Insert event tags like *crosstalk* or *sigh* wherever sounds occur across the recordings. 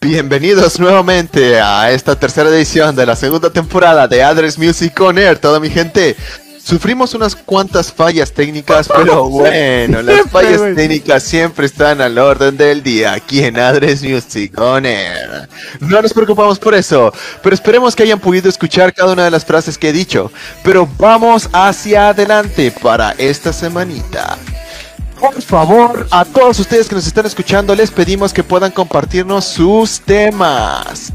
Bienvenidos nuevamente a esta tercera edición de la segunda temporada de Address Music On Air, toda mi gente. Sufrimos unas cuantas fallas técnicas, pero bueno, las *laughs* fallas técnicas siempre están al orden del día aquí en Address Music On Air. No nos preocupamos por eso, pero esperemos que hayan podido escuchar cada una de las frases que he dicho. Pero vamos hacia adelante para esta semanita. Por favor, a todos ustedes que nos están escuchando, les pedimos que puedan compartirnos sus temas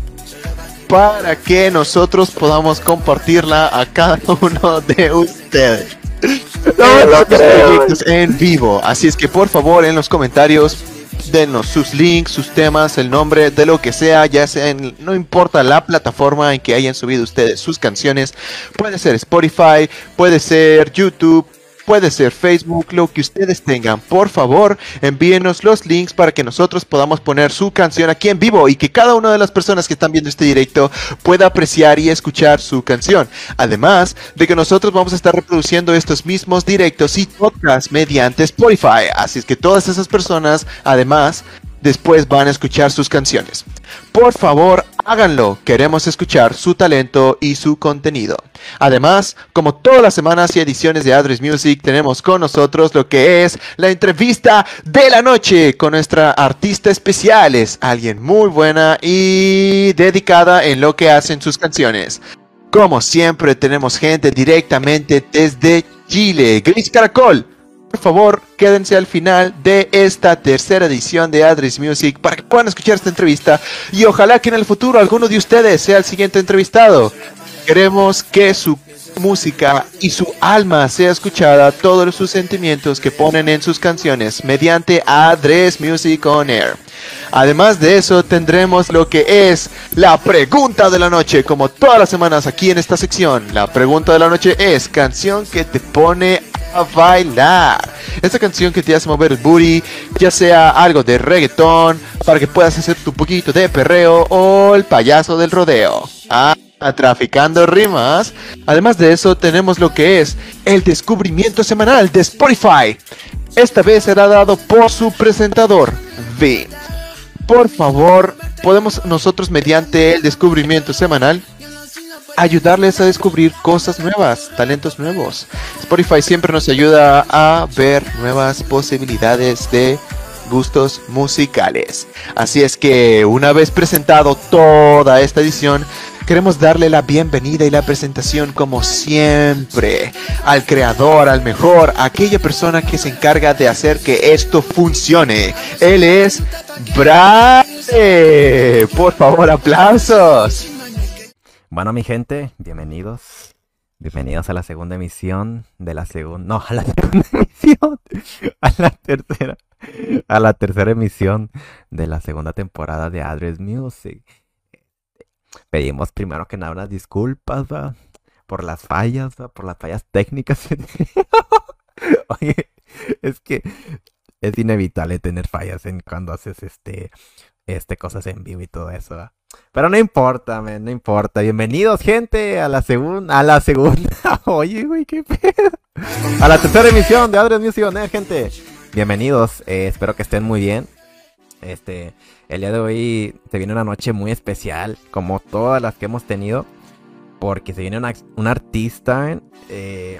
para que nosotros podamos compartirla a cada *laughs* uno de ustedes. en vivo, así es que por favor en los comentarios denos sus links, sus temas, el nombre de lo que sea, ya sea no importa la plataforma en que hayan subido ustedes sus canciones, puede ser Spotify, puede ser YouTube, puede ser Facebook, lo que ustedes tengan. Por favor, envíenos los links para que nosotros podamos poner su canción aquí en vivo y que cada una de las personas que están viendo este directo pueda apreciar y escuchar su canción. Además de que nosotros vamos a estar reproduciendo estos mismos directos y podcasts mediante Spotify. Así es que todas esas personas, además, después van a escuchar sus canciones. Por favor, háganlo. Queremos escuchar su talento y su contenido. Además, como todas las semanas y ediciones de Address Music, tenemos con nosotros lo que es la entrevista de la noche con nuestra artista especial. Es alguien muy buena y dedicada en lo que hacen sus canciones. Como siempre, tenemos gente directamente desde Chile. Gris Caracol por favor, quédense al final de esta tercera edición de Address Music para que puedan escuchar esta entrevista y ojalá que en el futuro alguno de ustedes sea el siguiente entrevistado. Queremos que su música y su alma sea escuchada, todos sus sentimientos que ponen en sus canciones mediante Address Music On Air. Además de eso, tendremos lo que es la pregunta de la noche, como todas las semanas aquí en esta sección. La pregunta de la noche es canción que te pone a bailar. Esta canción que te hace mover el booty, ya sea algo de reggaetón, para que puedas hacer tu poquito de perreo o el payaso del rodeo. Ah, traficando rimas. Además de eso, tenemos lo que es el descubrimiento semanal de Spotify. Esta vez será dado por su presentador, V. Por favor, podemos nosotros mediante el descubrimiento semanal ayudarles a descubrir cosas nuevas, talentos nuevos. Spotify siempre nos ayuda a ver nuevas posibilidades de gustos musicales. Así es que una vez presentado toda esta edición, queremos darle la bienvenida y la presentación como siempre al creador, al mejor, a aquella persona que se encarga de hacer que esto funcione. Él es Brade. Por favor, aplausos. Bueno, mi gente, bienvenidos. Bienvenidos a la segunda emisión de la segunda. No, a la *laughs* segunda emisión. A la tercera. A la tercera emisión de la segunda temporada de Address Music. Pedimos primero que nada unas disculpas por las fallas, por las fallas técnicas. *laughs* Oye, es que es inevitable tener fallas en cuando haces este, este cosas en vivo y todo eso. Pero no importa, no importa. Bienvenidos, gente, a la segunda. A la segunda. *laughs* Oye, güey, qué pedo. A la tercera emisión de Adrian Music On gente. Bienvenidos. Eh, espero que estén muy bien. Este, el día de hoy se viene una noche muy especial, como todas las que hemos tenido. Porque se viene una, una artista. Eh,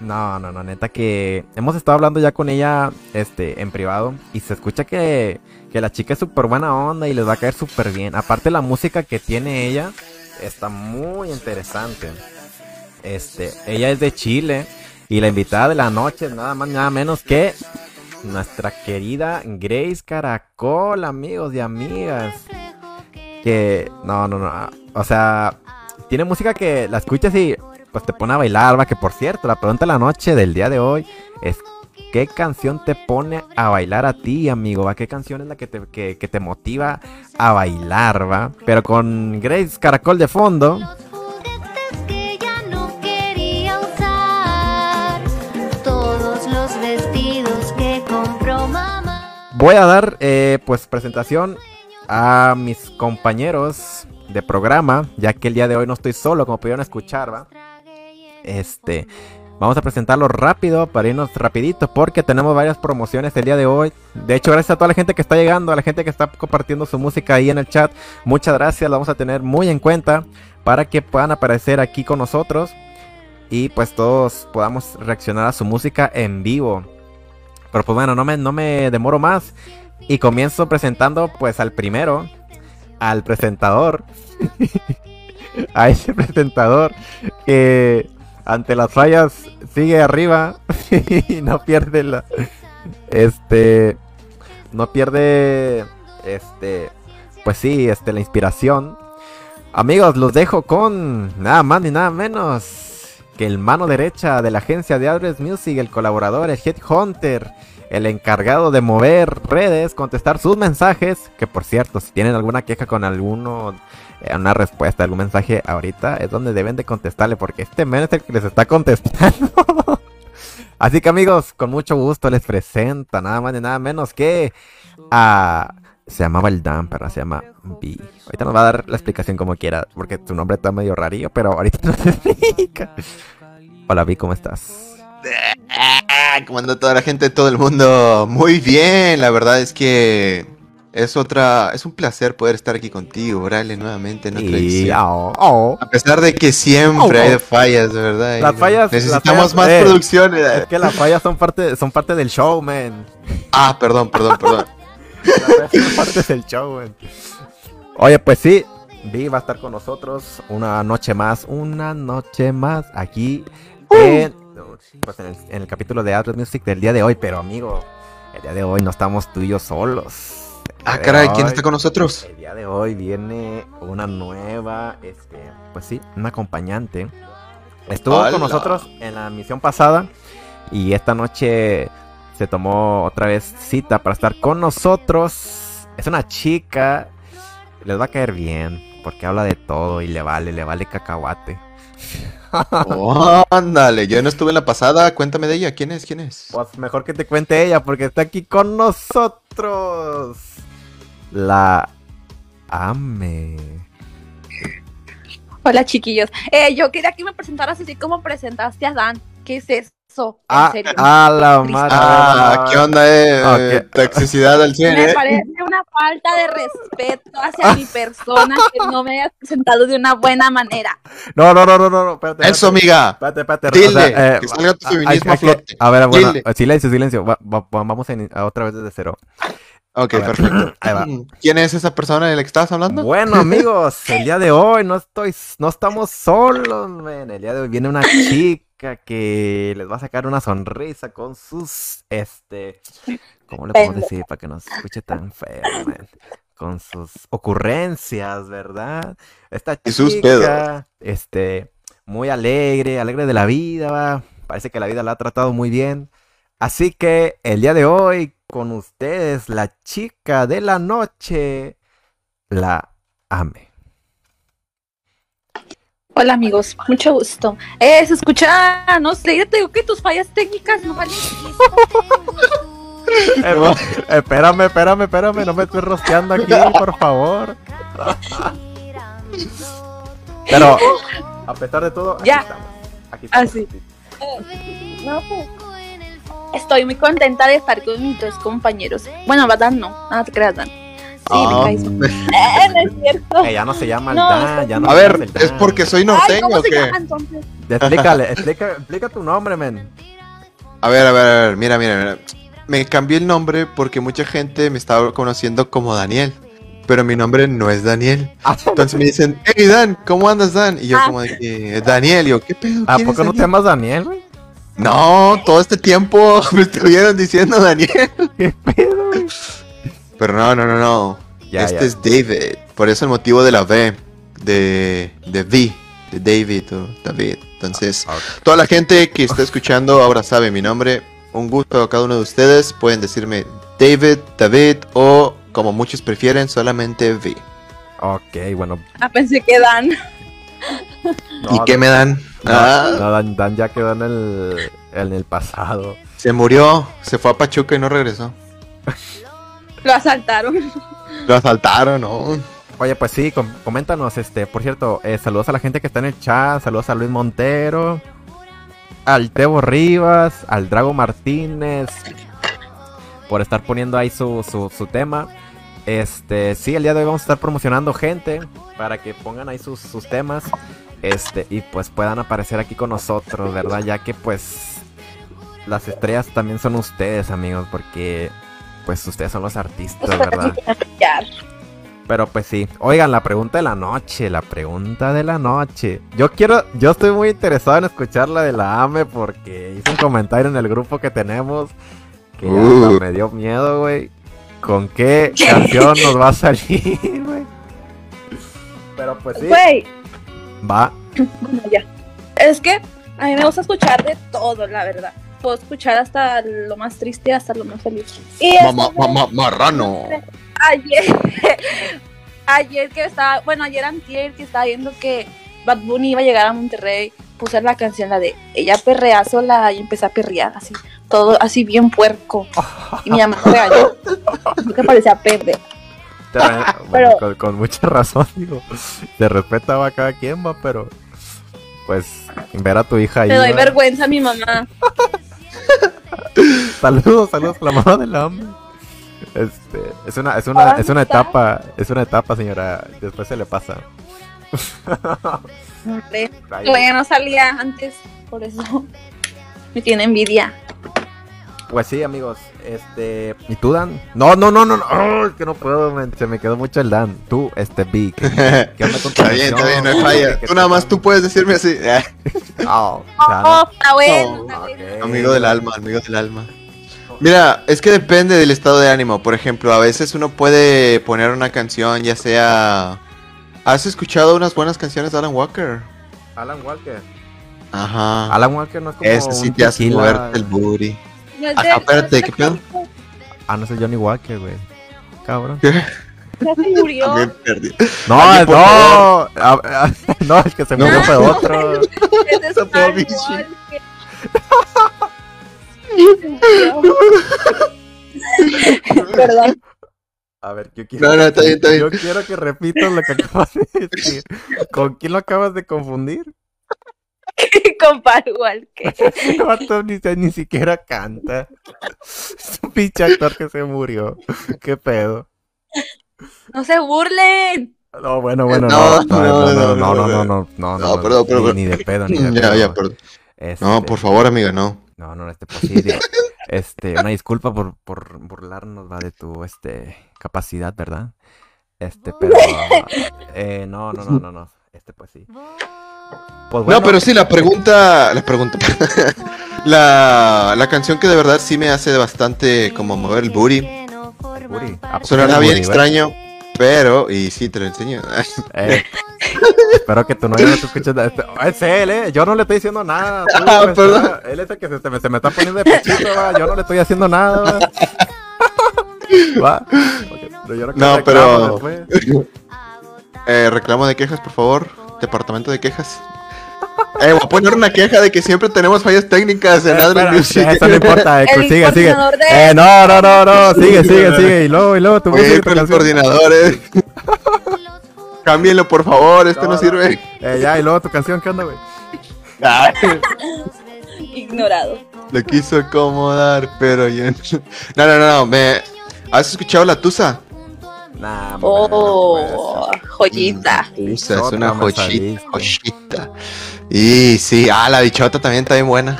no, no, no, neta que hemos estado hablando ya con ella este, en privado. Y se escucha que que la chica es súper buena onda y les va a caer súper bien. Aparte la música que tiene ella está muy interesante. Este, ella es de Chile y la invitada de la noche nada más nada menos que nuestra querida Grace Caracol, amigos y amigas. Que no, no, no, o sea, tiene música que la escuchas y pues te pone a bailar, va que por cierto, la pregunta de la noche del día de hoy es ¿Qué canción te pone a bailar a ti, amigo? ¿va? ¿Qué canción es la que te, que, te motiva a bailar, va? Pero con Grace Caracol de fondo. Voy a dar eh, pues presentación a mis compañeros de programa, ya que el día de hoy no estoy solo, como pudieron escuchar, ¿va? Este, Vamos a presentarlo rápido para irnos rapidito porque tenemos varias promociones el día de hoy. De hecho, gracias a toda la gente que está llegando, a la gente que está compartiendo su música ahí en el chat. Muchas gracias, lo vamos a tener muy en cuenta para que puedan aparecer aquí con nosotros y pues todos podamos reaccionar a su música en vivo. Pero pues bueno, no me, no me demoro más y comienzo presentando pues al primero, al presentador. *laughs* a ese presentador que ante las fallas sigue arriba *laughs* y no pierde la este no pierde este pues sí, este la inspiración. Amigos, los dejo con nada más ni nada menos que el mano derecha de la agencia de Address Music, el colaborador, el Headhunter, el encargado de mover redes, contestar sus mensajes, que por cierto, si tienen alguna queja con alguno una respuesta, algún mensaje ahorita, es donde deben de contestarle, porque este men es el que les está contestando. *laughs* Así que amigos, con mucho gusto les presenta nada más ni nada menos que a... Se llamaba el Dan, pero se llama B. Ahorita nos va a dar la explicación como quiera, porque tu nombre está medio rarillo, pero ahorita nos *laughs* explica. Hola B, ¿cómo estás? ¿Cómo anda toda la gente, todo el mundo? Muy bien, la verdad es que es otra, es un placer poder estar aquí contigo, orarle nuevamente en otra edición. Oh, oh. A pesar de que siempre Oh, hay oh. fallas, de verdad. Las y fallas- Necesitamos las fallas, más eh, producción. eh. Es que las fallas son parte, son parte del show, man. Ah, perdón, perdón, perdón. Las *laughs* fallas son parte del show, man. Oye, pues sí, Vi va a estar con nosotros una noche más, una noche más aquí en, pues en, el, en el capítulo de Atlas Music del día de hoy. Pero amigo, el día de hoy no estamos tú y yo solos. Ah, caray, ¿quién hoy- está con nosotros? El día de hoy viene una nueva, este, pues sí, un acompañante. Estuvo con nosotros en la misión pasada y esta noche se tomó otra vez cita para estar con nosotros. Es una chica, les va a caer bien porque habla de todo y le vale, le vale cacahuate. Oh, *laughs* ándale, yo no estuve en la pasada, cuéntame de ella, ¿quién es? ¿Quién es? Pues mejor que te cuente ella porque está aquí con nosotros. La Ame. Hola chiquillos. Eh, yo quería que me presentaras así como presentaste a Dan. ¿Qué es eso? En Ah, serio. a la madre. Ah, ¿qué onda, eh? Ah, Eh, ¿qué? Toxicidad al 100, Me eh. parece una falta de respeto hacia mi persona que no me hayas presentado de una buena manera. No, no, no, no, no, no, espérate. Eso, amiga. Espérate, espérate. Dile, que salga tu ah, feminismo hay- a flote. A ver, bueno, Dile. silencio, silencio. Va- va- va- vamos a, a otra vez desde cero. Ok, ver. perfecto. *clears throat* Ahí va. *clears throat* ¿Quién es esa persona de la que estabas hablando? Bueno, *laughs* amigos, el día de hoy no estoy, no estamos solos, men. El día de hoy viene una chica que les va a sacar una sonrisa con sus, este, ¿cómo le podemos decir para que no se escuche tan feo, men? Con sus ocurrencias, ¿verdad? Esta Y sus chica, pedos. este, muy alegre, alegre de la vida, va. Parece que la vida la ha tratado muy bien. Así que el día de hoy, con ustedes, la chica de la noche, la ame. Hola amigos, mucho gusto. Eh, se escucha, no sé, yo te digo que tus fallas técnicas no valen. *laughs* Eh, espérame, espérame, espérame, no me estoy rosteando aquí, por favor. Pero, a pesar de todo, aquí Ya. estamos. Aquí estamos. Así. No, pues, Estoy muy contenta de estar con mis dos compañeros. Bueno, Dan no, no te creas, Dan. Sí, Ah. *laughs* Eh, no es cierto. Que ya no se llama el No, Dan, ya no A se ver, ¿es Dan. porque soy Ay, norteño ¿cómo o se qué? llama entonces? Explícale, explica, explica tu nombre, men. A ver, a ver, a ver, mira, mira, mira. Me cambié el nombre porque mucha gente me estaba conociendo como Daniel. Pero mi nombre no es Daniel. Entonces me dicen, hey Dan, ¿cómo andas Dan? Y yo Ah. como de que, Daniel, y yo, ¿qué pedo? ¿A ¿Quién es poco no te Daniel?" llamas Daniel, güey? No, todo este tiempo *laughs* me estuvieron diciendo Daniel. *laughs* ¿Qué pedo? Pero no, no, no, no. Ya, este ya. es David. Por eso el motivo de la V. De, de V. De David o David. Entonces, Ah, toda la gente que está escuchando ahora sabe mi nombre. Un gusto a cada uno de ustedes. Pueden decirme David, David o como muchos prefieren, solamente V. Ok, bueno. Ah, pensé que Dan. *laughs* no, ¿Y qué me dan? No, Ah, no, Dan, Dan ya quedó en el, en el pasado. se murió, se fue a Pachuca y no regresó. Lo asaltaron. Lo asaltaron, ¿no? Oye, pues sí, com- coméntanos, este, por cierto, eh, saludos a la gente que está en el chat, saludos a Luis Montero. al Tebo Rivas, al Drago Martínez, por estar poniendo ahí su, su, su tema. Este, sí, el día de hoy vamos a estar promocionando gente para que pongan ahí sus, sus temas. Este, y pues puedan aparecer aquí con nosotros, ¿verdad? Ya que pues las estrellas también son ustedes, amigos, porque pues ustedes son los artistas, ¿verdad? Pero pues sí. Oigan, la pregunta de la noche, la pregunta de la noche. Yo quiero, yo estoy muy interesado en escuchar la de la AME porque hice un comentario en el grupo que tenemos que Uh. me dio miedo, güey. ¿Con qué canción nos va a salir, *laughs* güey? Pero pues sí. Güey, Va. bueno, ya. Es que a mí me gusta escuchar de todo, la verdad. Puedo escuchar hasta lo más triste, hasta lo más feliz. Y Ma- ma- ma- ma- marrano. ayer, *laughs* ayer que estaba, bueno, ayer antier que estaba viendo que Bad Bunny iba a llegar a Monterrey, puse la canción, la de ella perrea sola y empecé a perrear así, todo así bien puerco. Y mi mamá me regañó, *laughs* que parecía perder. Te- *laughs* bueno, Pero- con, con mucha razón, digo. Se respetaba a cada quien, va, pero. Pues, ver a tu hija ahí. Le doy vergüenza a mi mamá. *laughs* Saludos, saludos a la mamá del hambre. Este, es una, es una, es una etapa, es una etapa, señora. Después se le pasa. *laughs* Hombre, ya no salía antes, por eso me tiene envidia. Pues sí, amigos. Este, ¿y tú, Dan? No, no, no, no, no. ¡Oh! es que no puedo, man, se me quedó mucho el Dan. Tú, este, Big. ¿Qué *laughs* onda con tu Está bien, está bien, no hay falla. ¿Qué Tú nada más tú puedes decirme así. *laughs* eh, Oh. Oh, está bueno, está Ok. bueno. Amigo del alma, amigo del alma. Mira, es que depende del estado de ánimo. Por ejemplo, a veces uno puede poner una canción, ya sea. ¿Has escuchado unas buenas canciones de Alan Walker? Alan Walker. Ajá. Alan Walker no es como Ese sí un te hace tequila. moverte el booty. No es de- Ajá, espérate, ¿qué pedo? Ah, no es el Johnny Walker, güey. Cabrón. Ya se *laughs* murió. También perdí. No, no. Ah, ah, *laughs* no, el que se murió fue otro. *laughs* Es de Star Wars, Perdón. A ver, yo quiero, No, no, está bien, está bien. yo quiero que repitas lo que acabas de decir. ¿Con quién lo acabas de confundir? Con Walker. Vato ni, ni siquiera canta. Es un pinche actor que se murió. ¿Qué pedo? No se burlen. No, bueno, bueno, No, no. No, no, no, no, no, no, no, no, no, No, perdón, ni- perdón. Ni de pedo, ni de Ya, pedo. ya, perdón. Este, No, por favor, amiga, no. No, no, este posible. Este, una disculpa por, por burlarnos va de tu este capacidad, ¿verdad? Este, pero eh, no, no, no, no, no. Este pues sí. Pues bueno, No, pero sí, la pregunta. La pregunta. *laughs* la, la canción que de verdad sí me hace bastante como mover el booty. Ah, pues, Sonará Uri, bien ¿verdad? extraño, pero. Y sí, te lo enseño. Eh, *laughs* espero que tu novio no te escuche. Este, es él, eh. Yo no le estoy diciendo nada. tú, Ah, está- perdón. él es el que se, se me, se me está poniendo de pechito, va. Yo no le estoy haciendo nada, va. *laughs* Va. Yo quiero No, pero-. Eh, reclamo de quejas, por favor. Departamento de quejas. Eh, voy a poner una queja de que siempre tenemos fallas técnicas en Eh, Adrian Music. Eso no importa, *laughs* eh, El sigue, sigue. de- Eh, no, no, no, no, sigue, sigue, sigue. Y luego, y luego, tú Voy a sigue ir tu con el canción. coordinador, eh. *laughs* Cámbienlo, por favor, este No, no, no. sirve. Eh, ya, y luego tu canción, ¿qué onda, güey? *laughs* Ignorado. lo quiso acomodar, pero yo no. No, no, no, no. Me... ¿Has escuchado la Tusa? Nah, Oh, joyita. Es una saliste. jochita. Y sí, ah, la bichota también está bien buena.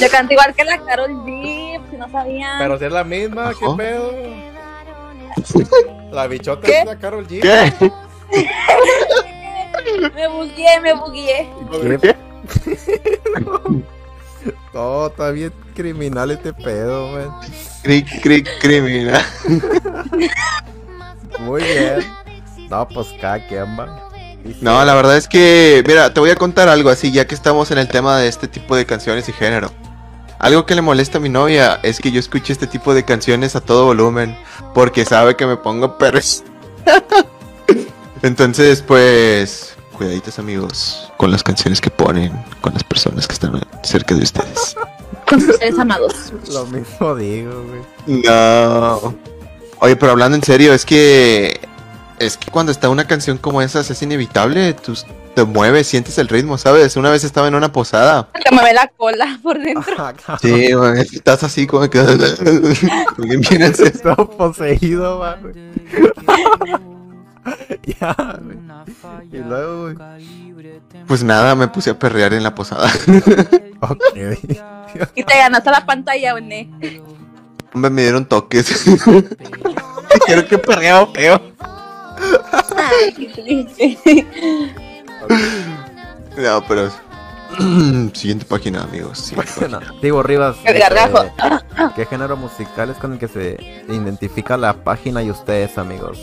Yo canto igual que la Carol G, si no sabían. Pero si es la misma, ¿qué pedo? La bichota ¿Qué? es la Carol G. ¿Qué? *laughs* Me bugueé, me bugueé. ¿Qué? *laughs* *laughs* No, está bien criminal este pedo, man. Cric, cric, criminal. *laughs* Muy bien. No, pues cada quien va. No, la verdad es que, mira, te voy a contar algo así, ya que estamos en el tema de este tipo de canciones y género. Algo que le molesta a mi novia es que yo escuche este tipo de canciones a todo volumen, porque sabe que me pongo perros. *laughs* Entonces, pues, cuidaditos amigos con las canciones que ponen, con las personas que están cerca de ustedes. Con sus seres amados. Lo mismo digo, güey. No. Oye, pero hablando en serio, es que es que cuando está una canción como esa es inevitable, tú te mueves, sientes el ritmo, ¿sabes? Una vez estaba en una posada. Que me ve la cola por dentro. Sí, güey, estás así como que... *laughs* Todo poseído, güey. *laughs* *laughs* ya, güey. Y luego, güey. Pues nada, me puse a perrear en la posada. *laughs* Ok. *laughs* Y te ganaste la pantalla, güey. Hombre, me dieron toques. Dijeron que perreaba feo. No, pero... *clears throat* Siguiente página, amigos. Siguiente Digo, Rivas. El gargajo. eh, ¿Qué género musical es con el que se identifica la página y ustedes, amigos?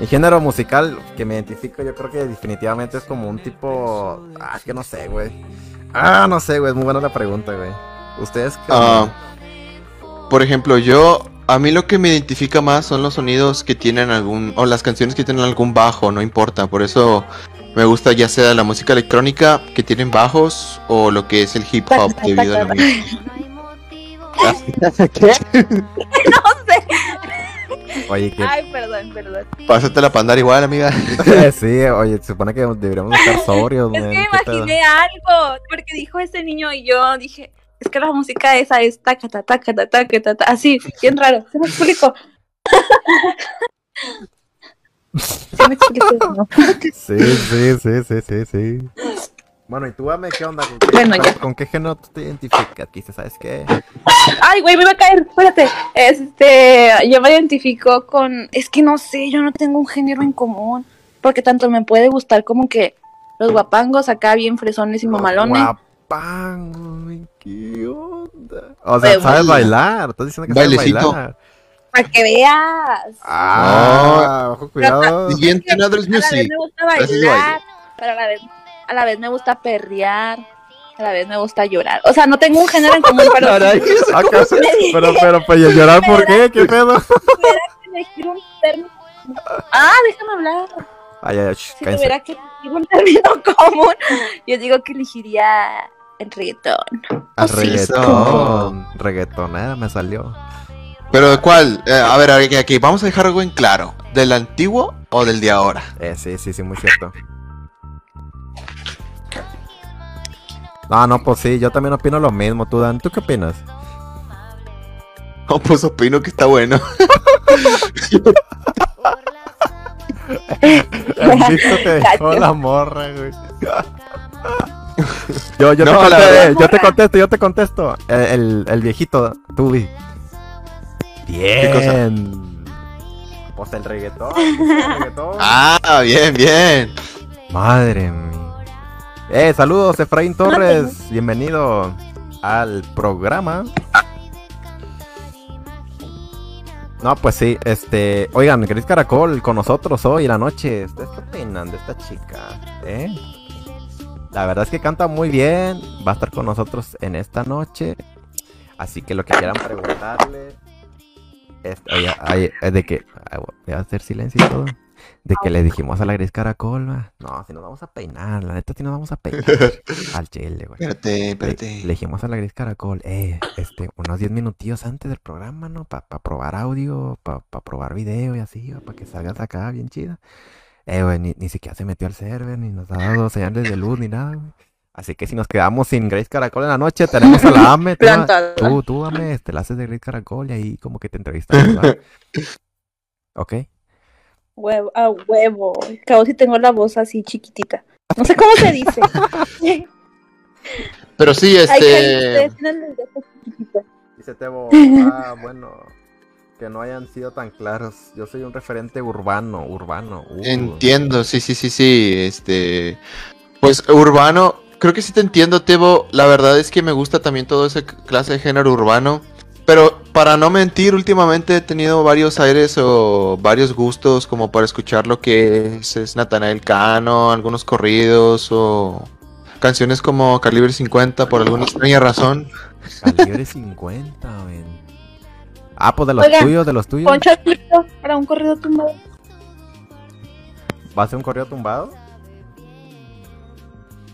Mi género musical que me identifico, yo creo que definitivamente es como un tipo. Ah, es que no sé, güey. Ah, no sé, güey. Es muy buena la pregunta, güey. ¿Ustedes qué? Ah, por ejemplo, yo, a mí lo que me identifica más son los sonidos que tienen algún, o las canciones que tienen algún bajo, no importa. Por eso me gusta ya sea la música electrónica que tienen bajos o lo que es el hip hop debido a lo mismo. *laughs* ¿Qué? *laughs* No sé. Oye, ¿qué? Ay, perdón, perdón. Pásatela para andar igual, amiga. *laughs* sí, oye, se supone que deberíamos estar sobrios, Es man, que me ¿qué pedo? imaginé algo, porque dijo ese niño y yo dije, es que la música esa es taca, taca, taca, taca, taca, así, bien raro. ¿Se me explico? *laughs* ¿Se me explico? No. Sí, sí, sí, sí, sí, sí. Bueno, ¿y tú, Ame, qué onda? ¿Con qué, Bueno, con- ya. ¿Con qué género tú te identificas? Quizás, ¿sabes qué? Ay, güey, me iba a caer, espérate. Este, yo me identifico con, es que no sé, yo no tengo un género en común, porque tanto me puede gustar como que los guapangos acá bien fresones y mamalones. Guapango, güey, ¿qué onda? O sea, Pero sabes bailar, estás diciendo que sabes bailar. Para que veas. Ah, ojo, cuidado. Siguiente, Another A la vez Music. me gusta bailar, pero a la vez, a la vez me gusta perrear, a la vez me gusta llorar. O sea, no tengo un género en común, pero Caray. ¿Acaso? *laughs* Pero, pero, pero, ¿y el llorar por qué? ¿Qué pedo? si tuviera que elegir un término. Ah, déjame hablar. Ay, ay, shh, Si tuviera que elegir un término *laughs* común, yo digo que elegiría el reggaetón. A sí. reggaetón. Reggaetonera me salió. Pero ¿cuál? Eh, a ver, aquí, aquí, vamos a dejar algo en claro. ¿Del antiguo o del de ahora? Eh, sí, sí, sí, muy cierto. No, no, pues sí, yo también opino lo mismo. ¿Tú, Dan? ¿Tú qué opinas? No, pues opino que está bueno. *laughs* El visto te dejó la morra, güey. Yo, yo, No, te contesto, verdad. yo te contesto, yo te contesto. El, el, el viejito, cosa? Bien. Pues el reggaetón. pues el reggaetón. Ah, bien, bien. Madre mía. Eh, saludos, Efraín Torres. Bienvenido al programa. No, pues sí, este. Oigan, Gris Caracol con nosotros hoy en la noche. ¿Ustedes qué opinan de esta chica? ¿Eh? La verdad es que canta muy bien. Va a estar con nosotros en esta noche. Así que lo que quieran preguntarle. Es, oye, es de que. ay, Voy a hacer silencio y todo. De que le dijimos a la Gris Caracol, va. No, si nos vamos a peinar, la neta, si nos vamos a peinar. *laughs* al chile, güey. Espérate, Le, espérate. le dijimos a la Gris Caracol, eh, este, unos 10 minutillos antes del programa, ¿no? Para probar audio, para probar video y así, para que salgas acá bien chida. Eh, güey, ni, ni siquiera se metió al server, ni nos ha dado señales de luz, ni nada, güey. Así que si nos quedamos sin Grace Caracol en la noche, tenemos a la AME. Tú, tú, tú, AME, este, la haces de Grace Caracol y ahí como que te entrevistamos. *laughs* ¿Ok? Huevo, a huevo. Cabo si tengo la voz así chiquitita. No sé cómo se dice. *laughs* Pero sí, este. Dice Tebo, ah, *laughs* bueno, que no hayan sido tan claros. Yo soy un referente urbano, urbano. uh. Entiendo, sí, sí, sí, sí. Este. Pues urbano. Creo que sí te entiendo, Tebo. La verdad es que me gusta también todo ese clase de género urbano. Pero para no mentir, últimamente he tenido varios aires o varios gustos como para escuchar lo que es, es Natanael Cano, algunos corridos o canciones como Calibre 50 por alguna extraña razón. Calibre 50, ven. Ah, pues de los Oiga, tuyos, de los tuyos. Poncho para un corrido tumbado. ¿Va a ser un correo tumbado?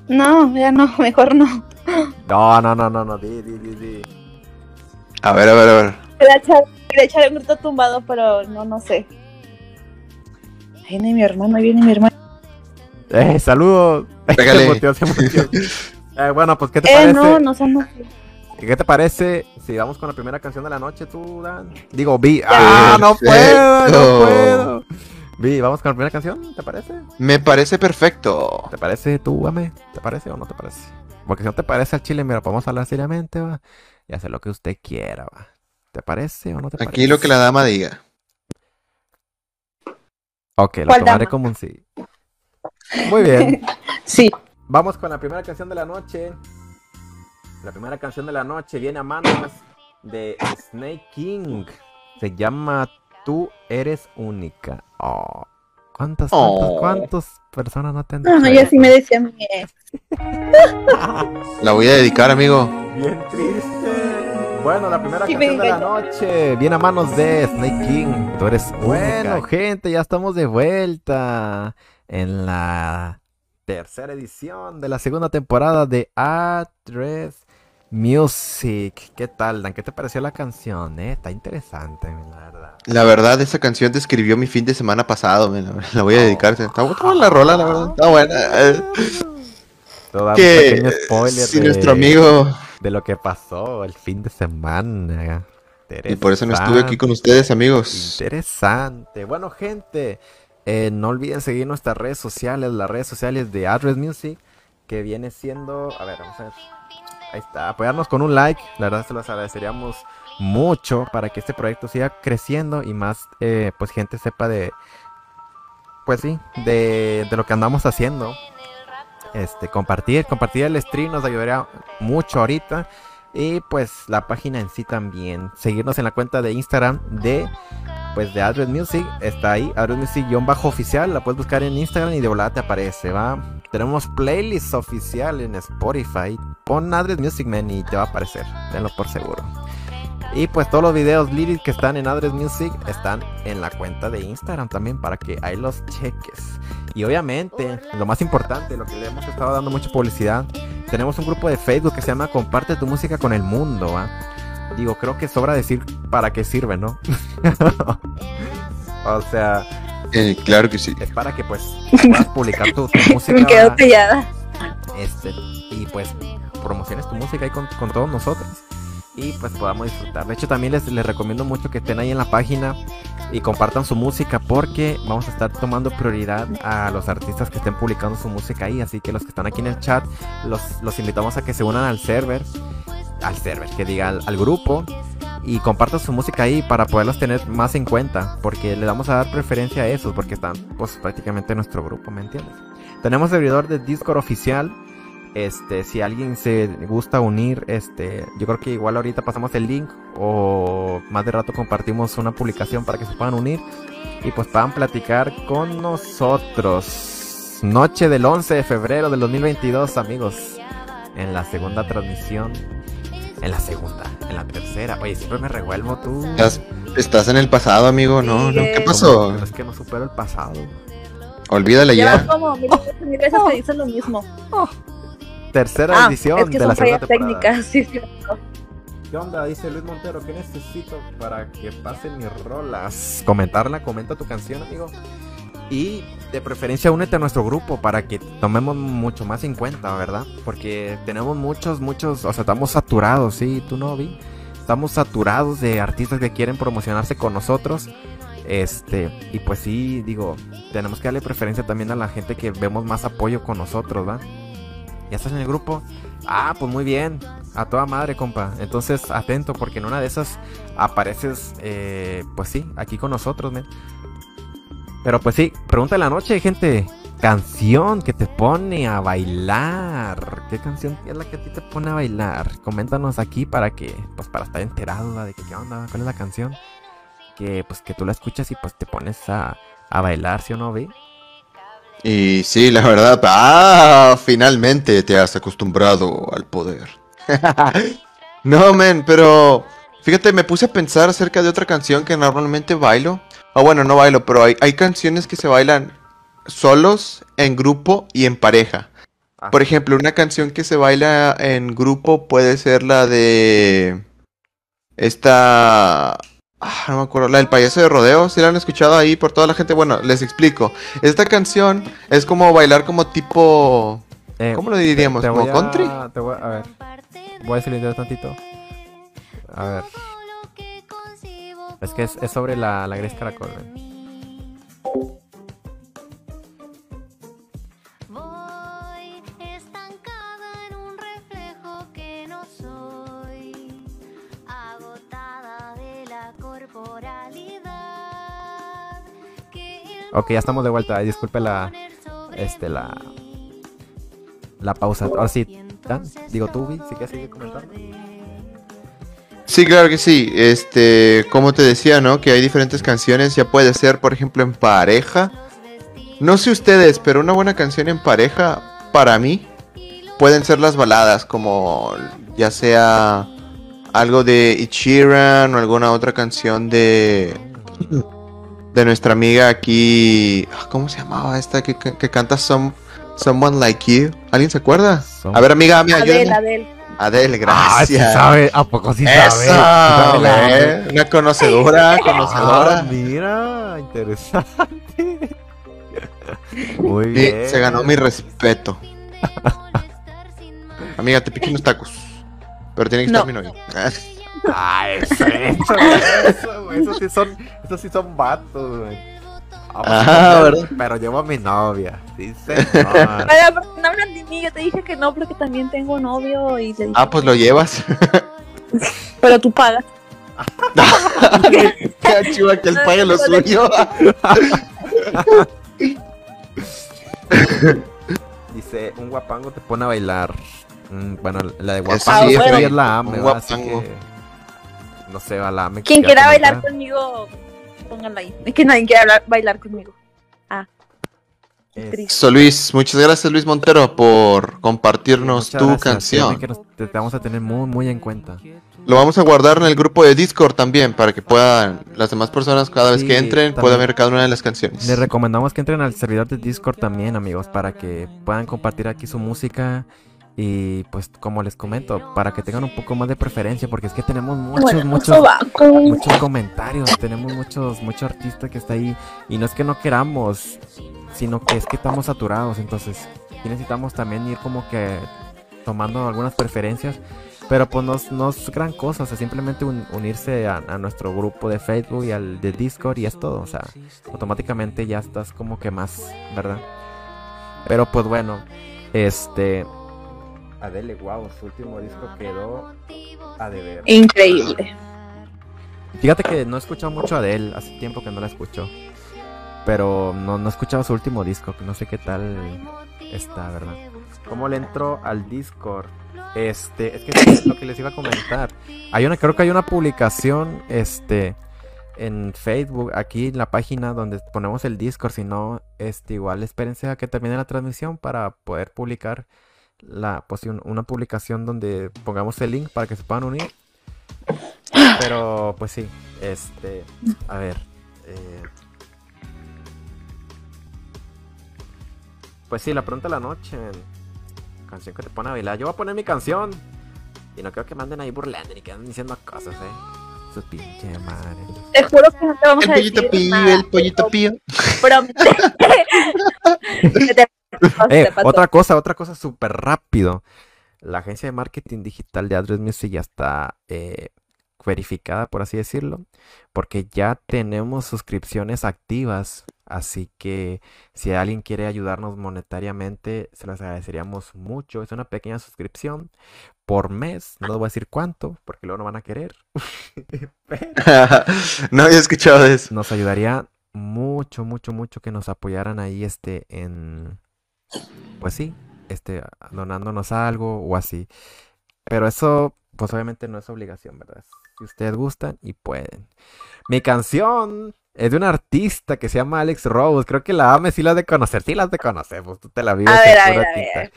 No, ya no, *laughs* mejor no. No, no, no, no, no, di, di, di, di. A ver, a ver, a ver. Quería echar, quería echar un grito tumbado, pero no, no sé. Viene mi hermano, ahí viene mi hermano. Eh, saludos. Pégale. *laughs* Se se. *laughs* Eh, bueno, pues, ¿qué te Eh, parece? no, no son. ¿Qué te parece si vamos con la primera canción de la noche, tú, Dan? Digo, Vi. ¡Ah, no puedo! ¡No puedo! Vi, ¿vamos con la primera canción? ¿Te parece? Me parece perfecto. ¿Te parece tú, Ame? ¿Te parece o no te parece? Porque si no te parece al chile, mira, podemos hablar seriamente, va. Y hacer lo que usted quiera, va. ¿Te parece o no te parece? Aquí lo que la dama diga. Ok, lo ¿Cuál tomaré dama? como un sí. Muy bien. *laughs* Sí. Vamos con la primera canción de la noche. La primera canción de la noche viene a manos de Snake King. Se llama Tú eres única. Oh, ¿Cuántas, cuántas, Oh. cuántas personas no te han No, sí me decía mi ex. *laughs* La voy a dedicar, amigo. Bien triste. Bueno, la primera Sí, canción de la noche viene a manos de Snake King. Tú eres Bueno, gente, ya estamos de vuelta en la tercera edición de la segunda temporada de A3 Music. ¿Qué tal, Dan? ¿Qué te pareció la canción? Eh? Está interesante, la verdad. La verdad, esa canción describió mi fin de semana pasado. me La, voy a dedicar. Está buena la rola, la verdad. Está buena. *laughs* Todo un Que pequeño spoiler si de, nuestro amigo. de lo que pasó el fin de semana. Y por eso no estuve aquí con ustedes, amigos. Interesante. Bueno, gente, eh, no olviden seguir nuestras redes sociales, las redes sociales de Address Music, que viene siendo, a ver, vamos a ver. Ahí está, apoyarnos con un like, la verdad se los agradeceríamos mucho para que este proyecto siga creciendo y más, eh, pues gente sepa de, pues sí, de, de lo que andamos haciendo. Este, compartir, compartir el stream nos ayudaría mucho ahorita. Y pues la página en sí también. Seguirnos en la cuenta de Instagram de pues de Address Music. Está ahí, Address Music-oficial. La puedes buscar en Instagram y de volada te aparece, ¿va? Tenemos playlist oficial en Spotify. Pon Address Music Man y te va a aparecer. Tenlo por seguro. Y pues todos los videos lyrics que están en Address Music están en la cuenta de Instagram también para que ahí los cheques. Y obviamente, lo más importante, lo que le hemos estado dando mucha publicidad, tenemos un grupo de Facebook que se llama Comparte tu música con el mundo, ¿va? Digo, creo que sobra decir para qué sirve, ¿no? *laughs* o sea, Eh, claro que sí. es para que pues puedas publicar tu, tu *laughs* música. Me quedo este, y pues promociones tu música ahí con, con todos nosotros y pues podamos disfrutar. De hecho también les, les recomiendo mucho que estén ahí en la página y compartan su música porque vamos a estar tomando prioridad a los artistas que estén publicando su música ahí. Así que los que están aquí en el chat los, los invitamos a que se unan al server, al server, que diga al, grupo y compartan su música ahí para poderlos tener más en cuenta porque le vamos a dar preferencia a esos porque están pues prácticamente en nuestro grupo, ¿me entiendes? Tenemos servidor de Discord oficial. Este, si alguien se gusta unir, este, yo creo que igual ahorita pasamos el link o más de rato compartimos una publicación para que se puedan unir y pues puedan platicar con nosotros. Noche del 11 de febrero del 2022, amigos, en la segunda transmisión. En la segunda, en la tercera. Oye, siempre me revuelvo tú. Estás, estás en el pasado, amigo. No, no. ¿Qué pasó? Es que no supero el pasado. Olvídala Llevo ya. como mil veces, que dicen lo mismo. Tercera Ah, edición es que de la segunda técnicas, *laughs* sí, sí. ¿Qué onda? Dice Luis Montero, ¿qué necesito para que pasen mis rolas? Comentarla, comenta tu canción, amigo. Y de preferencia únete a nuestro grupo para que tomemos mucho más en cuenta, ¿verdad? Porque tenemos muchos, muchos, o sea, estamos saturados, ¿sí? ¿Tú no, Vi? Estamos saturados de artistas que quieren promocionarse con nosotros. Este, y pues sí, digo, tenemos que darle preferencia también a la gente que vemos más apoyo con nosotros, ¿va? ¿Ya estás en el grupo? Ah, pues muy bien. A toda madre, compa. Entonces, atento, porque en una de esas apareces, eh, pues sí, aquí con nosotros, men. Pero pues sí, pregunta de la noche, gente. Canción que te pone a bailar. ¿Qué canción es la que a ti te pone a bailar? Coméntanos aquí para que, pues para estar enterado de que qué onda, cuál es la canción. Que pues que tú la escuchas y pues te pones a, a bailar, ¿sí o no, vi? Y sí, la verdad. Ah, finalmente te has acostumbrado al poder. *laughs* no, men, pero fíjate, me puse a pensar acerca de otra canción que normalmente bailo. O bueno, no bailo, pero hay, hay canciones que se bailan solos, en grupo y en pareja. Por ejemplo, una canción que se baila en grupo puede ser la de esta Ah, no me acuerdo. La del payaso de rodeo. Si la han escuchado ahí por toda la gente. Bueno, les explico. Esta canción es como bailar como tipo. Eh, ¿Cómo lo diríamos? te ¿Como a- country? te voy a, ver, voy a silenciar tantito. A ver. Es que es, es sobre la, la gris caracol. ven. Ok, ya estamos de vuelta. Disculpe la, este, la, la pausa. Ahora sí, Dan, digo tú, Vi, si quieres seguir comentando. Sí, claro que sí. Este, como te decía, ¿no? Que hay diferentes canciones. Ya puede ser, por ejemplo, en pareja. No sé ustedes, pero una buena canción en pareja, para mí, pueden ser las baladas, como ya sea algo de Ichiran o alguna otra canción de de nuestra amiga aquí. ah, ¿Cómo se llamaba esta que, que- que canta Some, Someone Like You? ¿Alguien se acuerda? Some- A ver, amiga, ayúdame. Adele. Adele, Ah, sí gracias. sabe. ¿A poco sí Eso, sabe? Sí sabe la- ¿eh? Una conocedora, Ah, conocedora. mira, interesante. *laughs* Muy bien. se ganó mi respeto. *laughs* Amiga, te piqué unos tacos. Pero tiene que estar No. mi novio. *laughs* Ah, eso, *laughs* eso, eso, sí son, esos sí son vatos, güey. Vamos Ah. Pero llevo a mi novia. Sí, *laughs* señor. Oiga, ¿por qué no hablan de mí? Yo te dije que no, porque también tengo novio y te dije, Ah, pues lo llevas. *laughs* pero tú pagas. Qué chiva que él pague lo suyo. Dice, un guapango te pone a bailar. Mm, bueno, la de guapango sí, sí, bueno. es la ame, Un ¿va? así guapango. que... No sé, va la ame. Quien quiera bailar conmigo, pónganla ahí. Es que nadie quiere hablar- bailar conmigo. Es- Triste. So, Luis, muchas gracias Luis Montero por compartirnos Muchas tu gracias, canción. que nos- te, te vamos a tener muy, muy en cuenta. Lo vamos a guardar en el grupo de Discord también para que puedan las demás personas cada vez Sí, que entren puedan ver cada una de las canciones. Les recomendamos que entren al servidor de Discord también, amigos, para que puedan compartir aquí su música y pues como les comento, para que tengan un poco más de preferencia, porque es que tenemos muchos, Bueno, muchos, muchos comentarios, tenemos muchos, muchos artistas que está ahí y no es que no queramos, sino que es que estamos saturados, entonces sí necesitamos también ir como que tomando algunas preferencias. Pero pues no, es- no es gran cosa, o sea, simplemente un- unirse a, a nuestro grupo de Facebook y al de Discord y es todo, o sea, automáticamente ya estás como que más, ¿verdad? Pero pues bueno, este... Adele, wow, su último disco quedó a deber. Increíble. Fíjate que no he escuchado mucho a Adele, hace tiempo que no la escucho. Pero no, no he escuchado su último disco, que no sé qué tal está, ¿verdad? ¿Cómo le entro al Discord? Este, es que es lo que les iba a comentar. Hay una, creo que hay una publicación, este, en Facebook, aquí en la página donde ponemos el Discord. Si no, este, igual espérense a que termine la transmisión para poder publicar la, pues, una publicación donde pongamos el link para que se puedan unir. Pero, pues sí, este, a ver. eh, pues sí, la pregunta de la noche. Canción que te pone a bailar. Yo voy a poner mi canción. Y no creo que manden ahí burlando ni que anden diciendo cosas, eh. Su pinche madre. Te juro que no te vamos El a pollito decir pío, nada. el pollito pío. Prometo. Que *laughs* *laughs* te- Eh, otra cosa, otra cosa súper rápido. La agencia de marketing digital de Address Music ya está eh, verificada, por así decirlo, porque ya tenemos suscripciones activas. Así que si alguien quiere ayudarnos monetariamente, se las agradeceríamos mucho. Es una pequeña suscripción por mes. No les voy a decir cuánto, porque luego no van a querer. *laughs* Pero no había escuchado eso. nos ayudaría mucho, mucho, mucho que nos apoyaran ahí este en pues sí, este donándonos algo o así. Pero eso pues obviamente no es obligación, ¿verdad? Si ustedes gustan y pueden. Mi canción es de un artista que se llama Alex Rose. Creo que la AME sí la has de conocer. Sí la has de conocer, pues tú te la vives A ver, a seguro, ver, a ver, tita. a ver.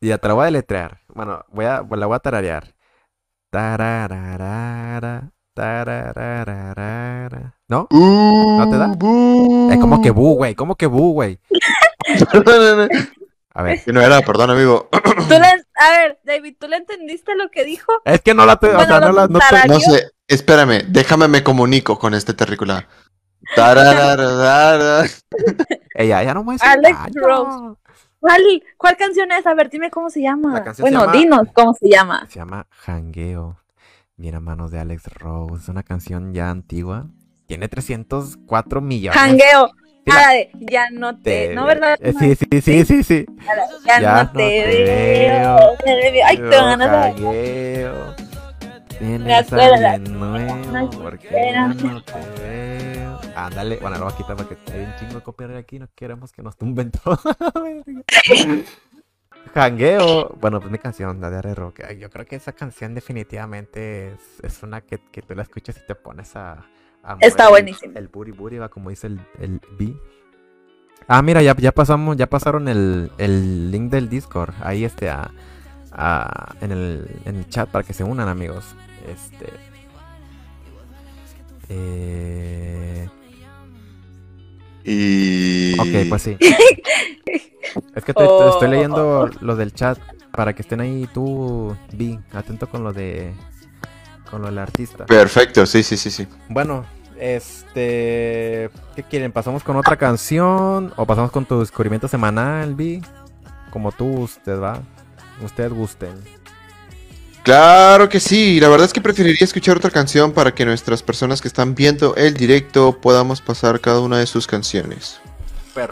Y ya te la voy a deletrear. Bueno, voy a, la voy a tararear. Tarararara, tarararara. ¿No? ¿No te da? Es como que bu, güey. Como que bu, güey. A ver. Que no era, perdón, amigo. ¿Tú le- a ver, David, ¿tú le entendiste lo que dijo? Es que no la... te- o sea, no la... No te- tarareó. No sé. Espérame, déjame me comunico con este terrícola. Ella, ya no me dice Alex. Rose. ¿Cuál, ¿Cuál canción es? A ver, dime cómo se llama. Se Bueno, llama- dinos cómo se llama. Se llama Hangueo. Viene a manos de Alex Rose. Es una canción ya antigua. Tiene 304 millones. Hangueo. Ah, de ya no te. ¿No, verdad? Eh, sí, sí, sí, sí, sí. Ya, ya no no te te veo. veo. Ay, te van a Tienes alguien nuevo. Porque ya no te veo. Ándale. Bueno, lo voy a quitar porque hay un chingo de copyright aquí. No queremos que nos tumben *laughs* todo. Hangueo, bueno, pues mi canción, la de R Rock. Yo creo que esa canción definitivamente es, es una que, que tú la escuchas y te pones a. Está mover buenísima. El, el booty, va como dice el, el B. Ah, mira, ya, ya pasamos, ya pasaron el, el link del Discord. Ahí este a, a- en, el, en el chat para que se unan, amigos. Este. Eh, Y. ok, pues sí. Es que te- te *laughs* Oh. estoy leyendo lo del chat para que estén ahí tú, Vi, atento con lo de con lo del artista. Perfecto, sí, sí, sí, sí. Bueno, este, ¿qué quieren? ¿Pasamos con otra canción o pasamos con tu descubrimiento semanal, Vi? Como tú, usted va. Ustedes gusten. Claro que sí, la verdad es que preferiría escuchar otra canción para que nuestras personas que están viendo el directo podamos pasar cada una de sus canciones.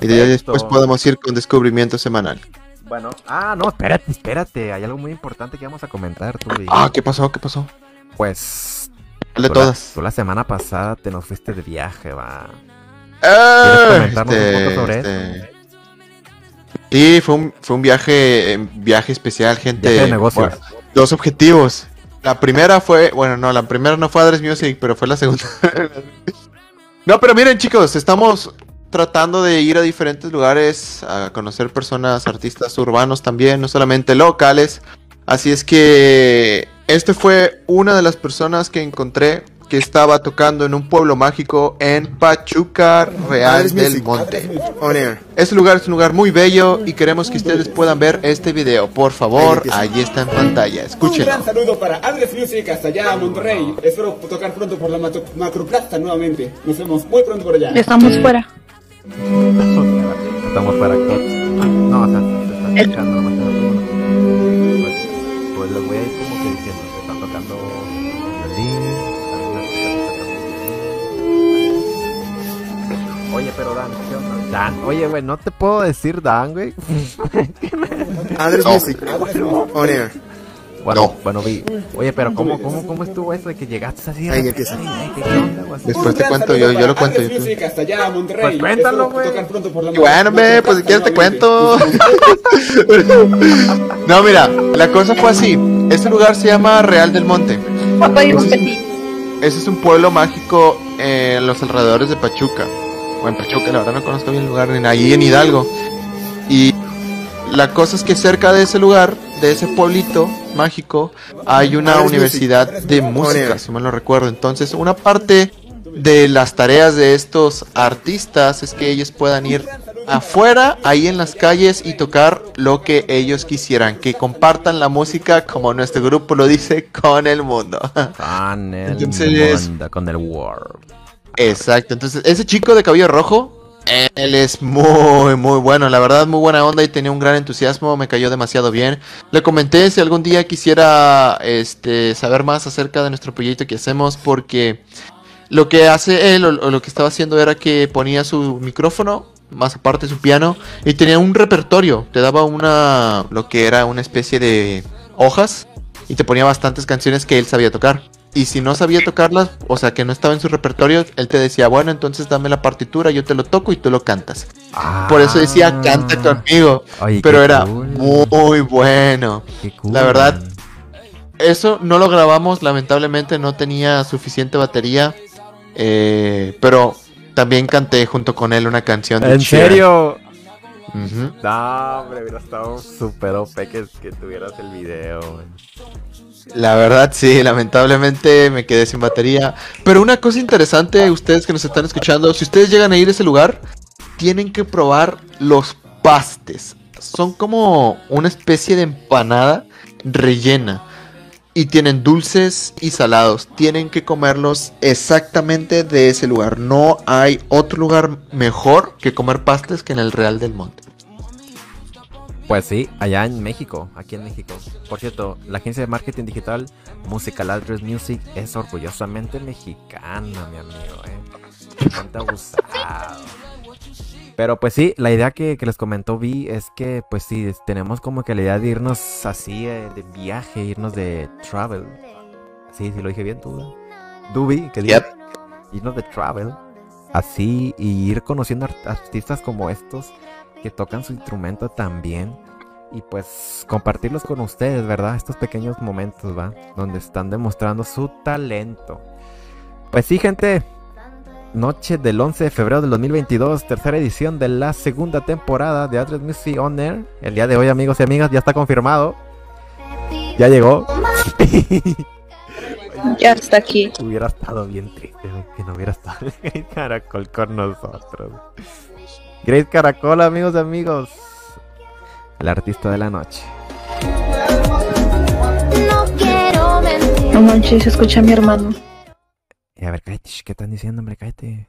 Y de ahí después podemos ir con descubrimiento semanal. Bueno, ah, no, espérate, espérate. Hay algo muy importante que vamos a comentar, tú, Vi. Ah, ¿qué pasó? ¿Qué pasó? Pues, De tú la- todas. tú la semana pasada te nos fuiste de viaje, va. Comentarnos un poco sobre este- Sí, fue un, fue un viaje, eh, viaje especial, gente. Viaje de negocios. Bueno, dos objetivos. La primera fue, bueno, no, la primera no fue Adres Music, pero fue la segunda. *laughs* no, pero miren chicos, estamos tratando de ir a diferentes lugares a conocer personas, artistas urbanos también, no solamente locales. Así es que este fue una de las personas que encontré que estaba tocando en un pueblo mágico en Pachuca Real del Monte. Este lugar es un lugar muy bello y queremos que ustedes puedan ver este video. Por favor, allí está en pantalla. Un Escúchenlo. gran saludo para Adres Music hasta allá a Monterrey. Espero tocar pronto por la Macro- Macroplaza nuevamente. Nos vemos muy pronto por allá. Estamos fuera. Estamos para. No, o sea, se están escuchando, Pues, pues les voy a pero Dan, ¿qué onda? Dan, oye, güey, no te puedo decir Dan, güey. *laughs* Adres No. Music, on air. Bueno, No. bueno, vi. Oye, pero ¿cómo, cómo, cómo estuvo eso de que llegaste así? Ahí empieza. Después te cuento yo, yo lo cuento yo. Music hasta allá Monterrey. Pues cuéntalo, güey. tocar pronto por la Y bueno, ve, pues si quieres te cuento. *laughs* No, mira, la cosa fue así. Este lugar se llama Real del Monte. Papá y un petit. Ese es un pueblo mágico en los alrededores de Pachuca. O en Pachuca, la verdad no conozco bien el lugar, ni allí en Hidalgo. Y la cosa es que cerca de ese lugar, de ese pueblito mágico, hay una Adres universidad Music. de música, si mal no recuerdo. Entonces, una parte de las tareas de estos artistas es que ellos puedan ir afuera, ahí en las calles y tocar lo que ellos quisieran, que compartan la música como nuestro grupo lo dice con el mundo. Con el Entonces- mundo, con el world. Exacto, entonces ese chico de cabello rojo, él es muy, muy bueno, la verdad muy buena onda y tenía un gran entusiasmo, me cayó demasiado bien. Le comenté si algún día quisiera este, saber más acerca de nuestro proyecto que hacemos porque lo que hace él o, o lo que estaba haciendo era que ponía su micrófono, más aparte su piano, y tenía un repertorio, te daba una, lo que era una especie de hojas y te ponía bastantes canciones que él sabía tocar. Y si no sabía tocarlas, o sea que no estaba en su repertorio, él te decía, bueno, entonces dame la partitura, yo te lo toco y tú lo cantas. Por eso decía, canta conmigo. Ah. Oye, Pero era cool, muy bueno. cool, la verdad, man. Eso no lo grabamos, lamentablemente no tenía suficiente batería. eh, pero también canté junto con él una canción de ¿En Sheeran. serio? Ujú. No, hombre, hubiera estado súper OP que, que tuvieras el video. La verdad, sí, lamentablemente me quedé sin batería. Pero una cosa interesante, ustedes que nos están escuchando, si ustedes llegan a ir a ese lugar, tienen que probar los pastes. Son como una especie de empanada rellena. y tienen dulces y salados. Tienen que comerlos exactamente de ese lugar. No hay otro lugar mejor que comer pastes que en el Real del Monte. Pues sí, allá en México, aquí en México. Por cierto, la agencia de marketing digital Musical Address Music es orgullosamente mexicana, mi amigo, eh. Gente abusado. Pero pues sí, la idea que, que les comentó Vi es que pues sí, tenemos como que la idea de irnos así eh, de viaje, irnos de travel. Sí, sí lo dije bien tú. Dubi, que diga. Irnos de travel. Así y ir conociendo art- artistas como estos que tocan su instrumento también y pues compartirlos con ustedes, ¿verdad? Estos pequeños momentos, ¿va? Donde están demostrando su talento. Pues sí, gente. Noche del 11 de febrero del 2022, tercera edición de la segunda temporada de Address Music On Air. El día de hoy, amigos y amigas, ya está confirmado. Ya llegó. *laughs* Ya está aquí. Hubiera estado bien triste que no hubiera estado Great Caracol con nosotros. Great Caracol, amigos y amigos. El artista de la noche. No quiero mentir. No manches, se escucha a mi hermano. Y a ver, cállate, ¿qué están diciendo, hombre? Cállate.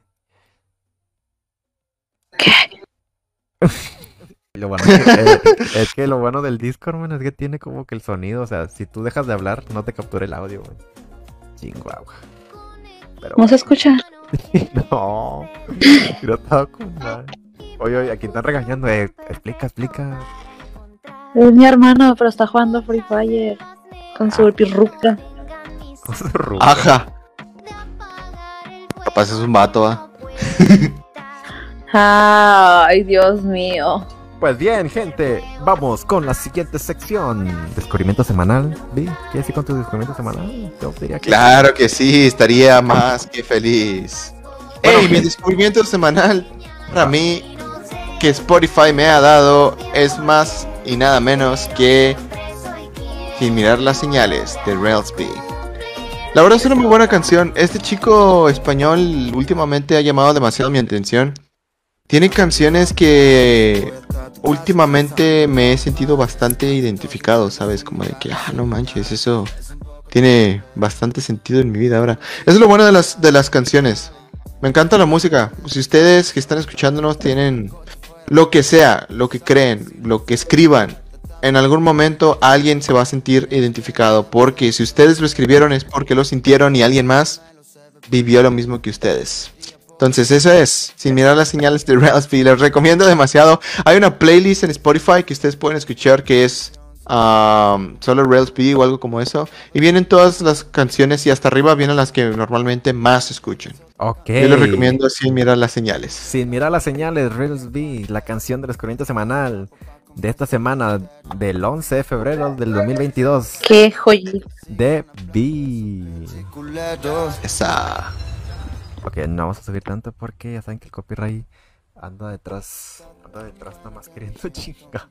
¿Qué? *laughs* Lo bueno es, que, eh, es que lo bueno del Discord, man, es que tiene como que el sonido. O sea, si tú dejas de hablar, no te captura el audio, güey. Chihuahua. Pero ¿No se escucha? *laughs* no. *laughs* Yo estaba con madre. Oye, oye, aquí están regañando. Eh, explica, explica. Es mi hermano, pero está jugando Free Fire con su pirruca. Con su ruca. Ajá. *laughs* Capaz es un vato, ¿va? Ay, Dios mío. Pues bien, gente, vamos con la siguiente sección. Descubrimiento semanal. ¿Vi? ¿Quieres decir con tu descubrimiento semanal? Yo diría que Claro que sí, estaría más que feliz. Bueno, Ey, mi descubrimiento semanal para mí que Spotify me ha dado es más y nada menos que Sin mirar las señales de Railsby. La verdad es una muy buena canción. Este chico español últimamente ha llamado demasiado mi atención. Tiene canciones que últimamente me he sentido bastante identificado, ¿sabes? Como de que, ah, no manches, eso tiene bastante sentido en mi vida ahora. Eso es lo bueno de las, de las canciones. Me encanta la música. Si ustedes que están escuchándonos tienen lo que sea, lo que creen, lo que escriban, en algún momento alguien se va a sentir identificado. Porque si ustedes lo escribieron es porque lo sintieron y alguien más vivió lo mismo que ustedes. Entonces eso es, sin mirar las señales de Railsby, les recomiendo demasiado. Hay una playlist en Spotify que ustedes pueden escuchar que es um, solo Railsby o algo como eso. Y vienen todas las canciones y hasta arriba vienen las que normalmente más escuchan. Ok. Yo les recomiendo sin mirar las señales. Sin mirar las señales, Reels B, la canción del descubrimiento semanal de esta semana del 11 de febrero del 2022 Qué joyita. de B. Esa. Ok, no vamos a subir tanto porque ya saben que el copyright anda detrás, anda detrás nada más queriendo *laughs* chingar.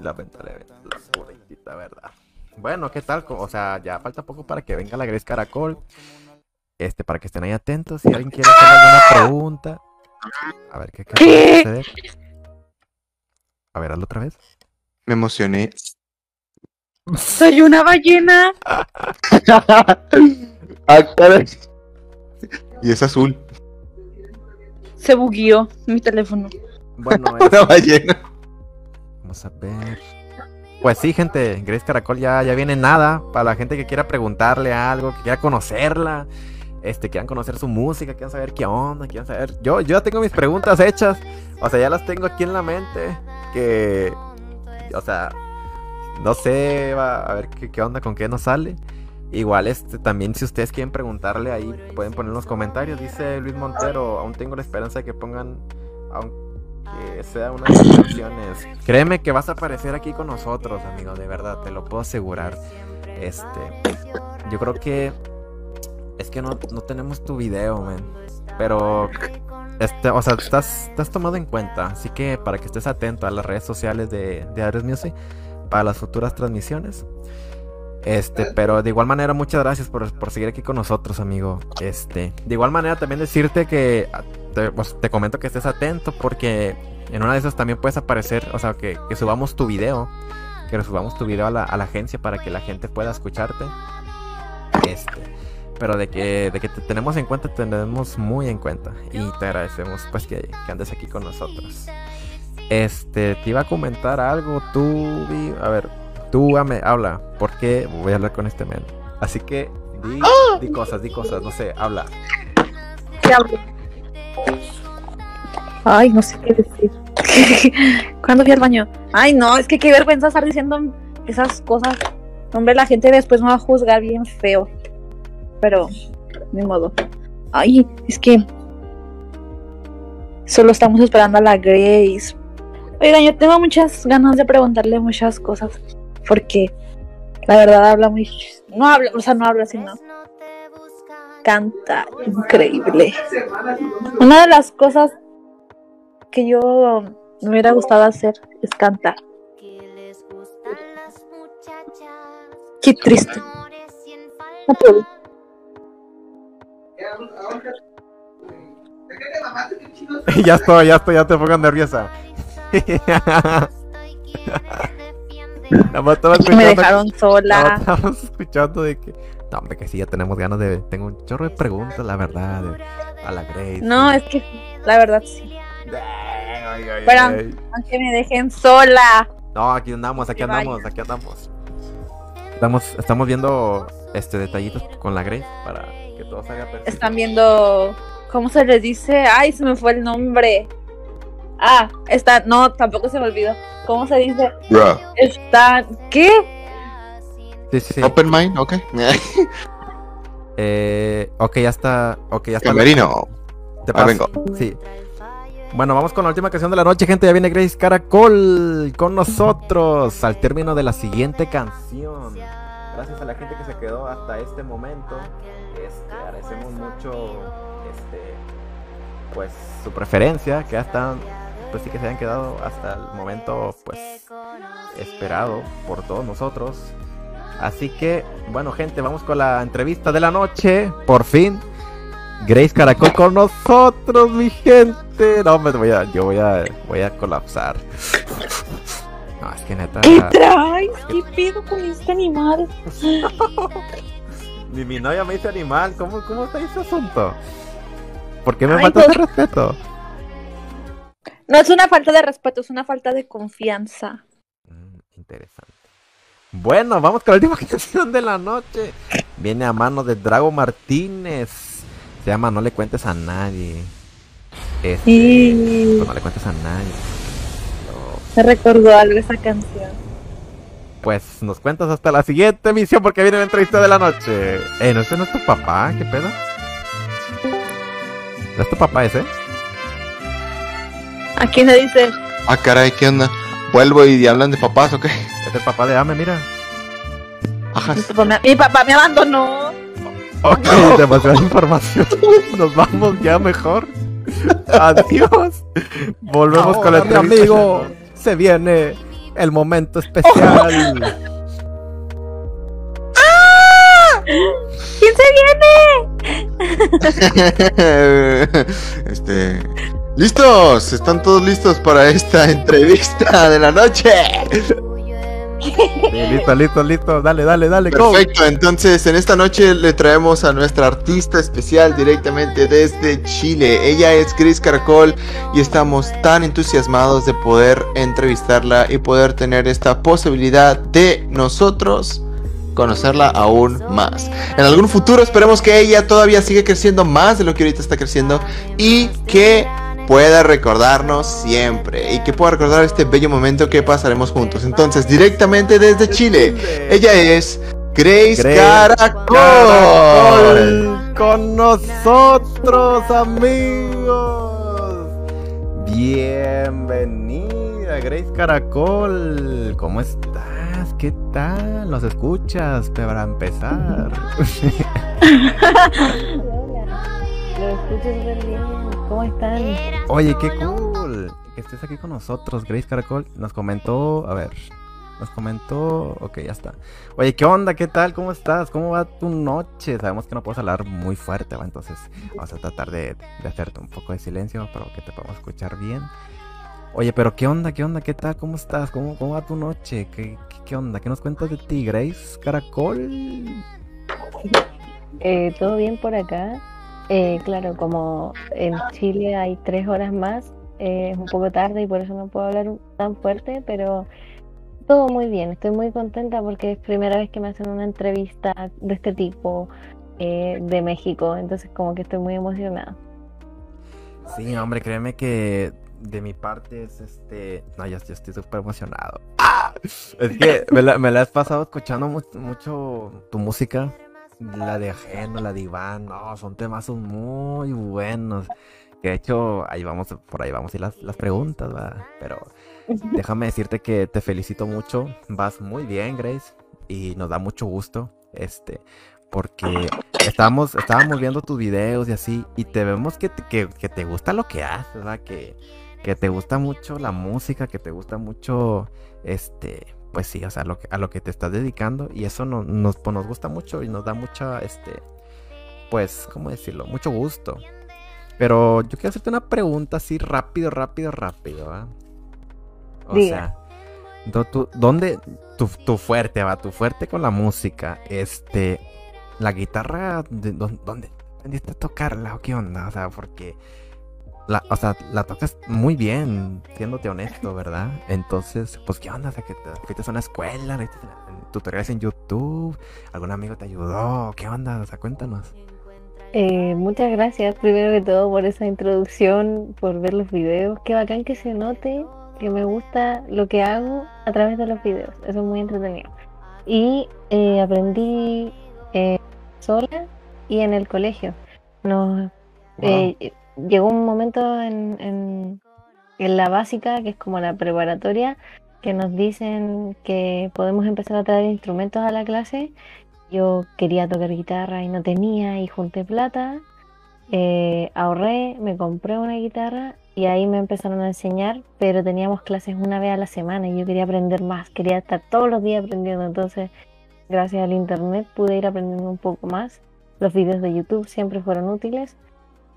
Lamentablemente, la pobrecita, verdad. Bueno, ¿qué tal? O sea, ya falta poco para que venga la Grace Caracol. Este, para que estén ahí atentos. Si alguien quiere hacer alguna pregunta. A ver, ¿qué, qué puede suceder? A ver, hazlo otra vez. Me emocioné. Soy una ballena. *laughs* Ah, caray. y es azul. Se bugueó mi teléfono. Bueno, *laughs* Una eso. ballena. Vamos a ver. Pues sí, gente, Grace Caracol ya, ya viene nada. Para la gente que quiera preguntarle algo, que quiera conocerla, este, quieran conocer su música, quieran saber qué onda, quieran saber. Yo, yo ya tengo mis preguntas hechas. O sea, ya las tengo aquí en la mente. Que. O sea. No sé, va a ver qué, qué onda, con qué nos sale. Igual, este, también si ustedes quieren preguntarle ahí, pueden poner en los comentarios. Dice Luis Montero, aún tengo la esperanza de que pongan, aunque sea una de las canciones. Créeme que vas a aparecer aquí con nosotros, amigo, de verdad, te lo puedo asegurar. Este, yo creo que es que no, no tenemos tu video, man. Pero, este, o sea, estás, estás tomado en cuenta. Así que para que estés atento a las redes sociales de, de Ares Music para las futuras transmisiones. Este, pero de igual manera, muchas gracias por, por seguir aquí con nosotros, amigo. Este, de igual manera, también decirte que ah, te, pues, te comento que estés atento porque en una de esas también puedes aparecer, o sea, que, que subamos tu video que subamos tu video a la, a la agencia para que la gente pueda escucharte. Este, pero de que, de que te tenemos en cuenta, te tenemos muy en cuenta. Y te agradecemos pues que, que andes aquí con nosotros. Este, te iba a comentar algo, tú, Vi- a ver, tú ame, habla, porque voy a hablar con este men. Así que di, di cosas, di cosas, no sé, habla. ¿Qué hablo? Ay, no sé qué decir. *laughs* ¿Cuándo fui al baño? Ay, no, es que qué vergüenza estar diciendo esas cosas. Hombre, la gente después me va a juzgar bien feo. Pero, ni modo. Ay, es que. Solo estamos esperando a la Grace. Oigan, yo tengo muchas ganas de preguntarle muchas cosas. Porque la verdad habla muy. No habla, o sea, no habla sino canta increíble. Una de las cosas que yo me hubiera gustado hacer es cantar. Qué triste. No puedo. Ya estoy, ya estoy, ya te pongo nerviosa. Nada más estaba me dejaron sola. estamos escuchando de que. No, hombre, que sí, ya tenemos ganas de. Tengo un chorro de preguntas, la verdad. de- a la Grace. No, es que la verdad sí. Ay, ay, Pero- ay. Aunque me dejen sola. No, aquí andamos, aquí vaya. andamos, aquí andamos. Estamos, estamos viendo este detallitos con la Grace para que todo salga perfecto. Están viendo. ¿Cómo se les dice? Ay, se me fue el nombre. Ah, está. No, tampoco se me olvidó. ¿Cómo se dice? Bruh. Están. ¿Qué? Sí, sí, sí. Open mind, ok. *laughs* Eh, ok, ya está. Ok, ya está. Camerino. Te Ah, paso. vengo. Sí. Bueno, vamos con la última canción de la noche, gente. Ya viene Grace Caracol con nosotros al término de la siguiente canción. Gracias a la gente que se quedó hasta este momento. Este, este, pues su preferencia, que hasta pues sí que se hayan quedado hasta el momento pues esperado por todos nosotros. Así que, bueno, gente, vamos con la entrevista de la noche. Por fin, Grace Caracol con nosotros, mi gente. No, me voy a, yo voy a, voy a colapsar. No, es que neta. ¿Qué traes? ¿Qué pedo con este animal? *laughs* Mi, mi novia me dice animal. ¿Cómo, cómo está ese asunto? ¿Por qué me falta pues- ese respeto? No es una falta de respeto, es una falta de confianza. Mm, interesante. Bueno, vamos con la última *laughs* canción de la noche. Viene a mano de Drago Martínez. Se llama No le cuentes a nadie. Este, Y pues no le cuentes a nadie. No, me recordó algo esa canción. Pues nos cuentas hasta la siguiente emisión porque viene la entrevista de la noche. Eh, ¿no ese no es tu papá? ¿Qué pedo? ¿No es tu papá ese? ¿A quién le dice? Ah, caray, ¿qué onda? Vuelvo y hablan de papás, ¿ok? Es el papá de Ame, mira. Ajá. Mi papá me, abandonó. Ok, *laughs* demasiada información. Nos vamos ya mejor. Adiós. Volvemos con entrevista. amigo, se viene el momento especial. *laughs* ¿Quién se viene? *laughs* este. ¿Listos? ¿Están todos listos para esta entrevista de la noche? Listo, listo, listo. Dale, dale, dale. Perfecto, entonces en esta noche le traemos a nuestra artista especial directamente desde Chile. Ella es Gris Caracol y estamos tan entusiasmados de poder entrevistarla y poder tener esta posibilidad de nosotros conocerla aún más. En algún futuro esperemos que ella todavía siga creciendo más de lo que ahorita está creciendo y que pueda recordarnos siempre y que pueda recordar este bello momento que pasaremos juntos. Entonces, directamente desde Chile, ella es Grace, Grace Caracol. Caracol con nosotros, amigos. Bienvenida, Grace Caracol. ¿Cómo estás? ¿Qué tal? ¿Nos escuchas para empezar? *laughs* *laughs* Lo escucho súper bien. ¿Cómo están? Oye, qué cool que estés aquí con nosotros, Grace Caracol. Nos comentó, a ver, nos comentó, ok, ya está. Oye, ¿qué onda? ¿Qué tal? ¿Cómo estás? ¿Cómo va tu noche? Sabemos que no puedes hablar muy fuerte, ¿va? Entonces vamos a tratar de, de hacerte un poco de silencio para que te podamos escuchar bien. Oye, pero ¿qué onda? ¿Qué onda? ¿Qué tal? ¿Cómo estás? ¿Cómo, cómo va tu noche? ¿Qué, qué, qué onda? ¿Qué nos cuentas de ti, Grace Caracol? Eh, ¿Todo bien por acá? Eh, claro, como en Chile hay tres horas más, eh, es un poco tarde y por eso no puedo hablar tan fuerte, pero todo muy bien. Estoy muy contenta porque es primera vez que me hacen una entrevista de este tipo eh, de México, entonces como que estoy muy emocionada. Sí, hombre, créeme que de mi parte es este. No, ya estoy súper emocionado. ¡Ah! Es que me la, has pasado escuchando mu- mucho tu música. La de Ajeno, la de Iván. No, son temas muy buenos. Que de hecho, ahí vamos, por ahí vamos a ir las, las preguntas, ¿verdad? Pero *laughs* déjame decirte que te felicito mucho. Vas muy bien, Grace. Y nos da mucho gusto. Este. Porque estábamos, estábamos viendo tus videos y así, y te vemos que te, que, que te gusta lo que haces, ¿verdad? Que, que te gusta mucho la música, que te gusta mucho, este, pues sí, o sea, lo que, a lo que te estás dedicando, y eso no- nos, pues, nos gusta mucho y nos da mucha, este, pues, ¿cómo decirlo? Mucho gusto. Pero yo quiero hacerte una pregunta así rápido, rápido, rápido, ¿va? O Diga. sea, do- ¿dónde tu, tu fuerte, va? Tu fuerte con la música, este, la guitarra, de, dó- ¿dónde aprendiste a tocarla o qué onda? O sea, porque, la, o sea, la tocas muy bien, siéndote honesto, ¿verdad? Entonces, pues, ¿qué onda? O sea, que te fuiste a una escuela, leíste tutoriales en YouTube, algún amigo te ayudó, ¿qué onda? O sea, cuéntanos. Eh, muchas gracias primero que todo por esa introducción, por ver los videos. Qué bacán que se note que me gusta lo que hago a través de los videos. Eso es muy entretenido. Y eh, aprendí eh, sola y en el colegio. Nos, eh, llegó un momento en, la básica, que es como la preparatoria, que nos dicen que podemos empezar a traer instrumentos a la clase yo quería tocar guitarra y no tenía y junté plata, eh, ahorré, me compré una guitarra y ahí me empezaron a enseñar, pero teníamos clases una vez a la semana y yo quería aprender más, quería estar todos los días aprendiendo, entonces gracias al internet pude ir aprendiendo un poco más. Los videos de YouTube siempre fueron útiles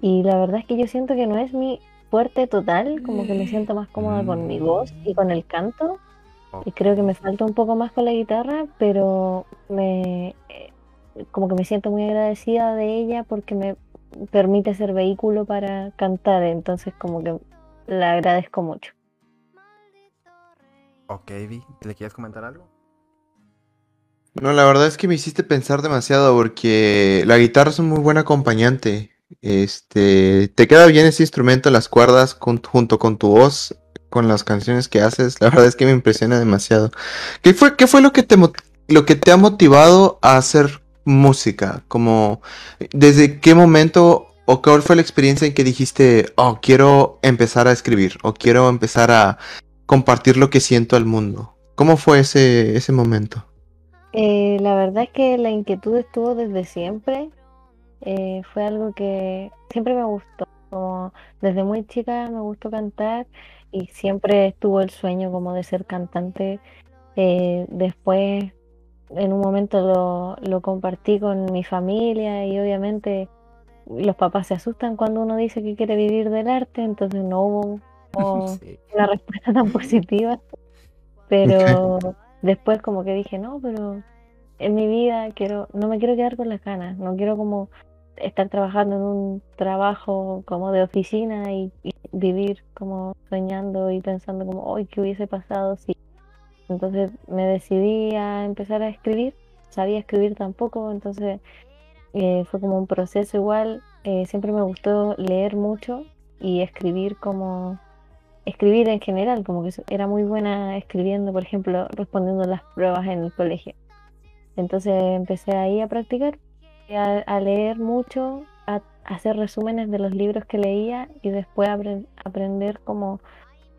y la verdad es que yo siento que no es mi fuerte total, como que me siento más cómoda con mi voz y con el canto. Y creo que me falta un poco más con la guitarra, pero me eh, como que me siento muy agradecida de ella porque me permite ser vehículo para cantar, entonces como que la agradezco mucho. Ok, Vi, ¿le quieres comentar algo? No, la verdad es que me hiciste pensar demasiado porque la guitarra es un muy buen acompañante. Este, te queda bien ese instrumento, las cuerdas, junto con tu voz, con las canciones que haces. La verdad es que me impresiona demasiado. ¿Qué fue, qué fue lo que te, lo que te ha motivado a hacer música? Como, ¿desde qué momento o cuál fue la experiencia en que dijiste, oh, quiero empezar a escribir o quiero empezar a compartir lo que siento al mundo? ¿Cómo fue ese, ese momento? Eh, la verdad es que la inquietud estuvo desde siempre. Eh, fue algo que siempre me gustó. Como desde muy chica me gustó cantar y siempre estuvo el sueño como de ser cantante. Eh, después, en un momento lo, lo compartí con mi familia y obviamente los papás se asustan cuando uno dice que quiere vivir del arte, entonces no hubo *laughs* Sí. una respuesta tan positiva. Pero después como que dije, no, pero en mi vida quiero, no me quiero quedar con las ganas, no quiero como estar trabajando en un trabajo como de oficina y, vivir como soñando y pensando como, hoy ¿qué hubiese pasado si? Entonces me decidí a empezar a escribir, sabía escribir tampoco, entonces eh, fue como un proceso igual, eh, siempre me gustó leer mucho y escribir como escribir en general, como que era muy buena escribiendo, por ejemplo, respondiendo las pruebas en el colegio. Entonces empecé ahí a practicar, a, a leer mucho, a, a hacer resúmenes de los libros que leía y después apre- aprender como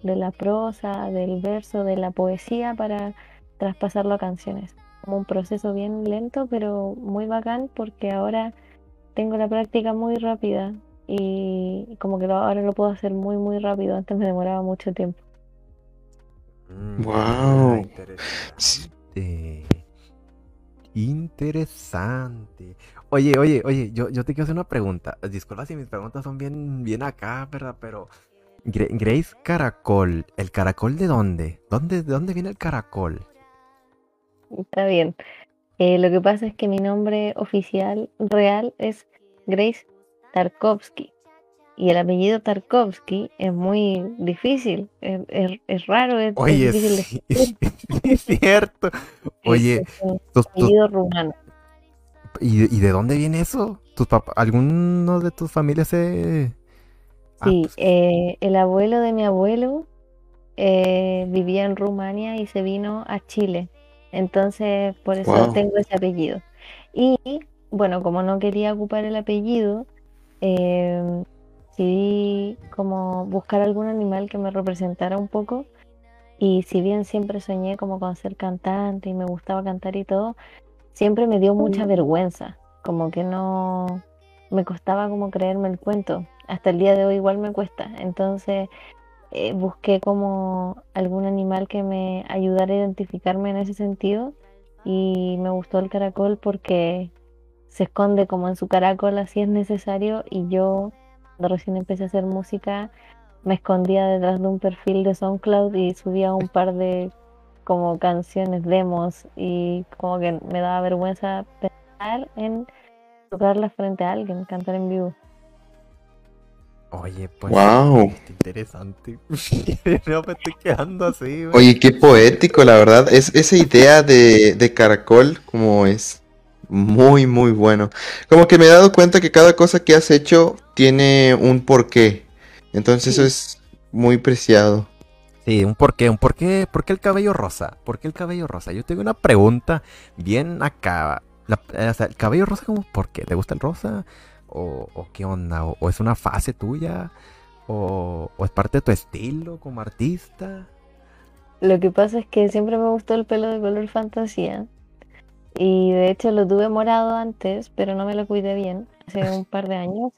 de la prosa, del verso, de la poesía para traspasarlo a canciones. Como un proceso bien lento, pero muy bacán porque ahora tengo la práctica muy rápida y como que lo- ahora lo puedo hacer muy muy rápido. Antes me demoraba mucho tiempo. Mm, Guau. Interesante. Interesante. Oye, oye, oye, yo, yo te quiero hacer una pregunta. Disculpa si mis preguntas son bien, bien acá, ¿verdad? Pero Gre- Grace Caracol. ¿El caracol de dónde? ¿Dónde, ¿De dónde viene el caracol? Está bien. Eh, lo que pasa es que mi nombre oficial real es Grace Tarkovsky. Y el apellido Tarkovsky es muy difícil, es, es- es raro, es, es Oye, difícil de sí, *laughs* es cierto. Oye, Es un tus- tus- apellido rumano. ¿y, y de dónde viene eso? ¿Tus papás, alguno de tus familias se... Ah, Sí, pues, eh, el abuelo de mi abuelo eh, vivía en Rumania y se vino a Chile. Entonces, por eso Wow. tengo ese apellido. Y bueno, como no quería ocupar el apellido, eh, decidí como buscar algún animal que me representara un poco. Y si bien siempre soñé como con ser cantante y me gustaba cantar y todo, siempre me dio mucha vergüenza, como que no me costaba como creerme el cuento. Hasta el día de hoy igual me cuesta. Entonces eh, busqué como algún animal que me ayudara a identificarme en ese sentido y me gustó el caracol porque se esconde como en su caracol así es necesario y yo cuando recién empecé a hacer música me escondía detrás de un perfil de SoundCloud y subía un par de como canciones, demos y como que me daba vergüenza pensar en tocarlas frente a alguien, cantar en vivo. Oye, pues... Wow. qué Interesante. *laughs* no me estoy quedando así, güey. Oye, qué poético, la verdad. Es, esa idea de, de caracol, como es muy, muy bueno. Como que me he dado cuenta que cada cosa que has hecho tiene un porqué. Entonces eso es muy preciado. Sí, un porqué, un porqué, ¿por qué el cabello rosa? ¿Por qué el cabello rosa? Yo tengo una pregunta bien acá. La- o sea, el cabello rosa, como, ¿por qué? ¿Te gusta el rosa? ¿O, o qué onda? ¿O, o es una fase tuya? ¿O, o es parte de tu estilo como artista? Lo que pasa es que siempre me gustó el pelo de color fantasía. Y de hecho lo tuve morado antes, pero no me lo cuidé bien, hace un par de años.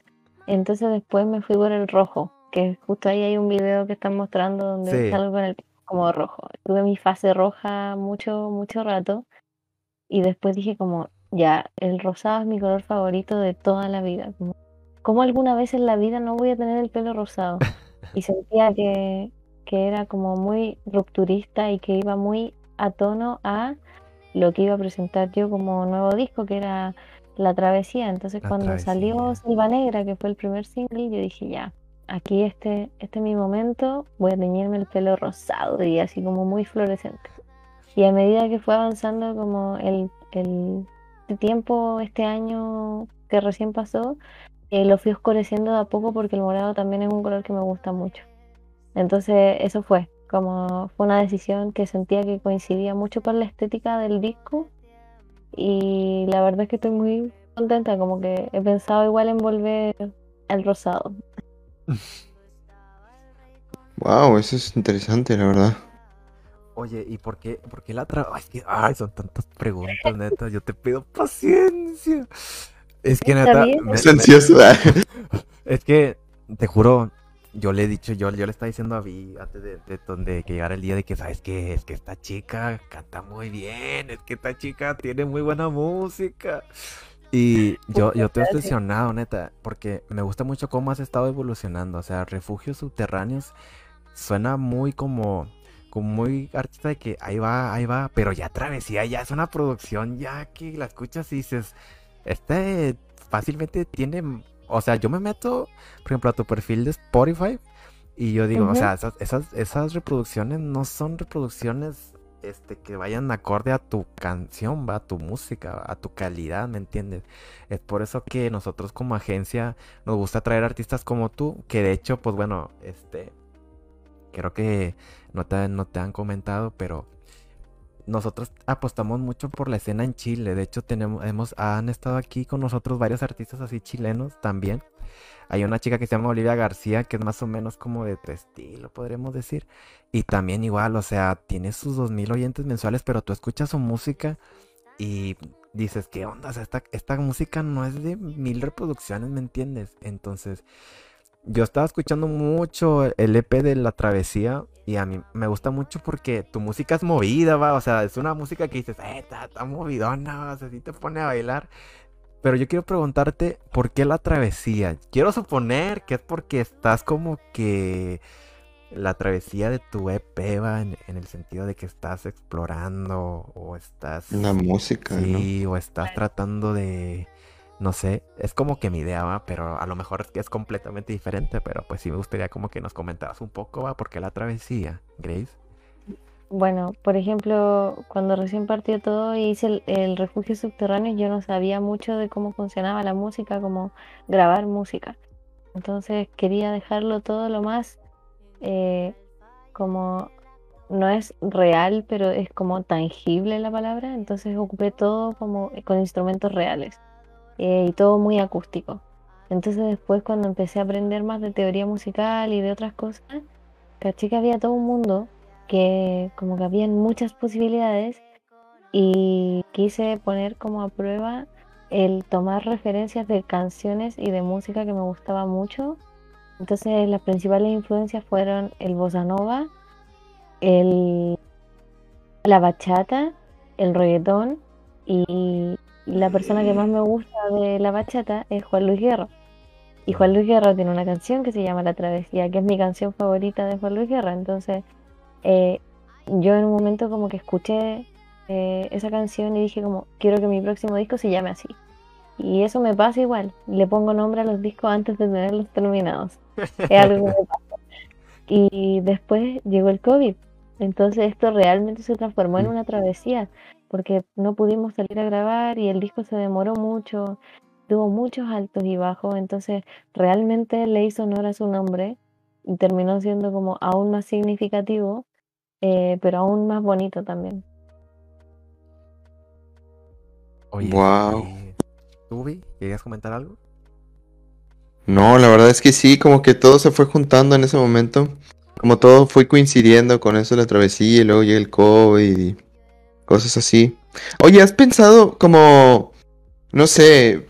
Entonces después me fui por el rojo, que justo ahí hay un video que están mostrando donde Sí. salgo con el pelo como rojo. Tuve mi fase roja mucho, mucho rato. Y después dije como, ya, el rosado es mi color favorito de toda la vida. Como, ¿cómo alguna vez en la vida no voy a tener el pelo rosado? *laughs* Y sentía que, que era como muy rupturista y que iba muy a tono a lo que iba a presentar yo como nuevo disco, que era La Travesía. Entonces La cuando salió. Selva Negra, que fue el primer single, yo dije ya, aquí este, este es mi momento, voy a teñirme el pelo rosado y así como muy fluorescente. Y a medida que fue avanzando como el, el tiempo este año que recién pasó, eh, lo fui oscureciendo de a poco porque el morado también es un color que me gusta mucho. Entonces eso fue, como fue una decisión que sentía que coincidía mucho con la estética del disco y la verdad es que estoy muy contenta, como que he pensado igual en volver al rosado. Wow, eso es interesante, la verdad. Oye, ¿y por qué, por qué la tra... Ay, es que- ay, son tantas preguntas, neta. Yo te pido paciencia. Es que neta... me- Es me- ansioso. *laughs* Es que, te juro, yo le he dicho, yo, yo le estaba diciendo a Vi antes de, de donde que llegara el día de que, ¿sabes qué? Es que esta chica canta muy bien, es que esta chica tiene muy buena música. Y yo, yo estoy gracias. obsesionado, neta, porque me gusta mucho cómo has estado evolucionando. O sea, Refugios Subterráneos suena muy como, como muy artista de que ahí va, ahí va, pero ya Travesía ya es una producción ya que la escuchas y dices, este fácilmente tiene, o sea, yo me meto, por ejemplo, a tu perfil de Spotify y yo digo, o sea, esas, esas, esas reproducciones no son reproducciones este, que vayan acorde a tu canción, va, a tu música, a tu calidad, ¿me entiendes? Es por eso que nosotros como agencia nos gusta traer artistas como tú, que de hecho, pues bueno, este, creo que no te, no te han comentado, pero nosotros apostamos mucho por la escena en Chile. De hecho, tenemos, hemos, han estado aquí con nosotros varios artistas así chilenos también. Hay una chica que se llama Olivia García, que es más o menos como de tu estilo, podríamos decir. Y también igual, o sea, tiene sus 2000 oyentes mensuales, pero tú escuchas su música y dices, ¿qué onda? Esta, esta música no es de mil reproducciones, ¿me entiendes? Entonces, yo estaba escuchando mucho el EP de La Travesía y a mí me gusta mucho porque tu música es movida, va, o sea, es una música que dices, eh, está, está movidona, o sea, sí te pone a bailar. Pero yo quiero preguntarte, ¿por qué la travesía? Quiero suponer que es porque estás como que la travesía de tu EP va en, en el sentido de que estás explorando o estás... La música, ¿no? Sí, o estás tratando de... No sé, es como que mi idea va, pero a lo mejor es que es completamente diferente, pero pues sí me gustaría como que nos comentaras un poco, va, ¿por qué la travesía, Grace? Bueno, por ejemplo, cuando recién partió todo y hice el, refugio subterráneo, yo no sabía mucho de cómo funcionaba la música, cómo grabar música. Entonces quería dejarlo todo lo más eh, como no es real, pero es como tangible la palabra. Entonces ocupé todo como con instrumentos reales eh, y todo muy acústico. Entonces después cuando empecé a aprender más de teoría musical y de otras cosas, caché que había todo un mundo que como que habían muchas posibilidades y quise poner como a prueba el tomar referencias de canciones y de música que me gustaba mucho. Entonces las principales influencias fueron el bossa nova, el, la bachata, el reggaetón y la persona que más me gusta de la bachata es Juan Luis Guerra. Y Juan Luis Guerra tiene una canción que se llama La Travesía, que es mi canción favorita de Juan Luis Guerra. Entonces eh, yo en un momento como que escuché eh, esa canción y dije como, quiero que mi próximo disco se llame así. Y eso me pasa igual, le pongo nombre a los discos antes de tenerlos terminados. Es algo que me *laughs* pasa. Y después llegó el COVID. Entonces esto realmente se transformó en una travesía, porque no pudimos salir a grabar y el disco se demoró mucho, tuvo muchos altos y bajos, entonces realmente le hizo honor a su nombre y terminó siendo como aún más significativo eh, pero aún más bonito también. Oye, ¿tú, Vi, querías comentar algo? No, la verdad es que sí, como que todo se fue juntando en ese momento. Como todo fue coincidiendo con eso de la travesía y luego llega el COVID y cosas así. Oye, ¿has pensado como, no sé,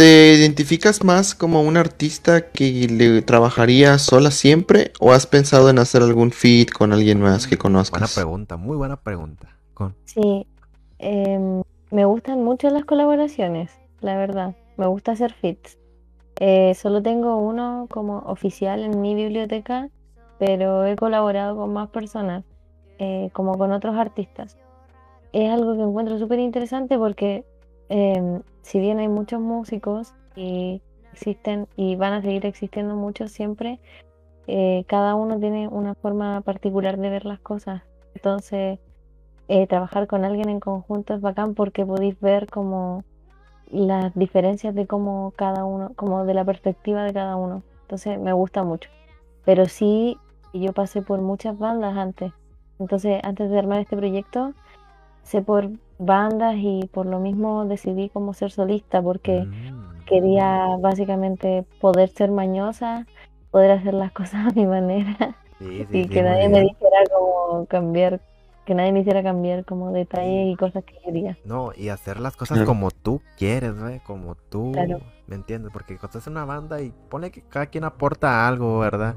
te identificas más como un artista que le trabajaría sola siempre o has pensado en hacer algún feat con alguien más que Buena conozcas? pregunta, muy buena pregunta. Con... Sí, em, me gustan mucho las colaboraciones, la verdad. Me gusta hacer fits. Eh, solo tengo uno como oficial en mi biblioteca, pero he colaborado con más personas, eh, como con otros artistas. Es algo que encuentro súper interesante porque em, si bien hay muchos músicos y existen y van a seguir existiendo muchos siempre, eh, cada uno tiene una forma particular de ver las cosas. Entonces, eh, trabajar con alguien en conjunto es bacán porque podéis ver como las diferencias de cómo cada uno, como de la perspectiva de cada uno. Entonces me gusta mucho. Pero sí, yo pasé por muchas bandas antes. Entonces, antes de armar este proyecto, por bandas y por lo mismo decidí como ser solista porque Mm. quería básicamente poder ser mañosa, poder hacer las *laughs* cosas a mi manera Sí, sí, y sí, que nadie me dijera como cambiar, que nadie me hiciera cambiar como detalles y cosas que quería. No, y hacer las cosas como tú quieres, güey, como tú, Claro. ¿me entiendes? Porque cuando estás en una banda y pone que cada quien aporta algo, ¿verdad?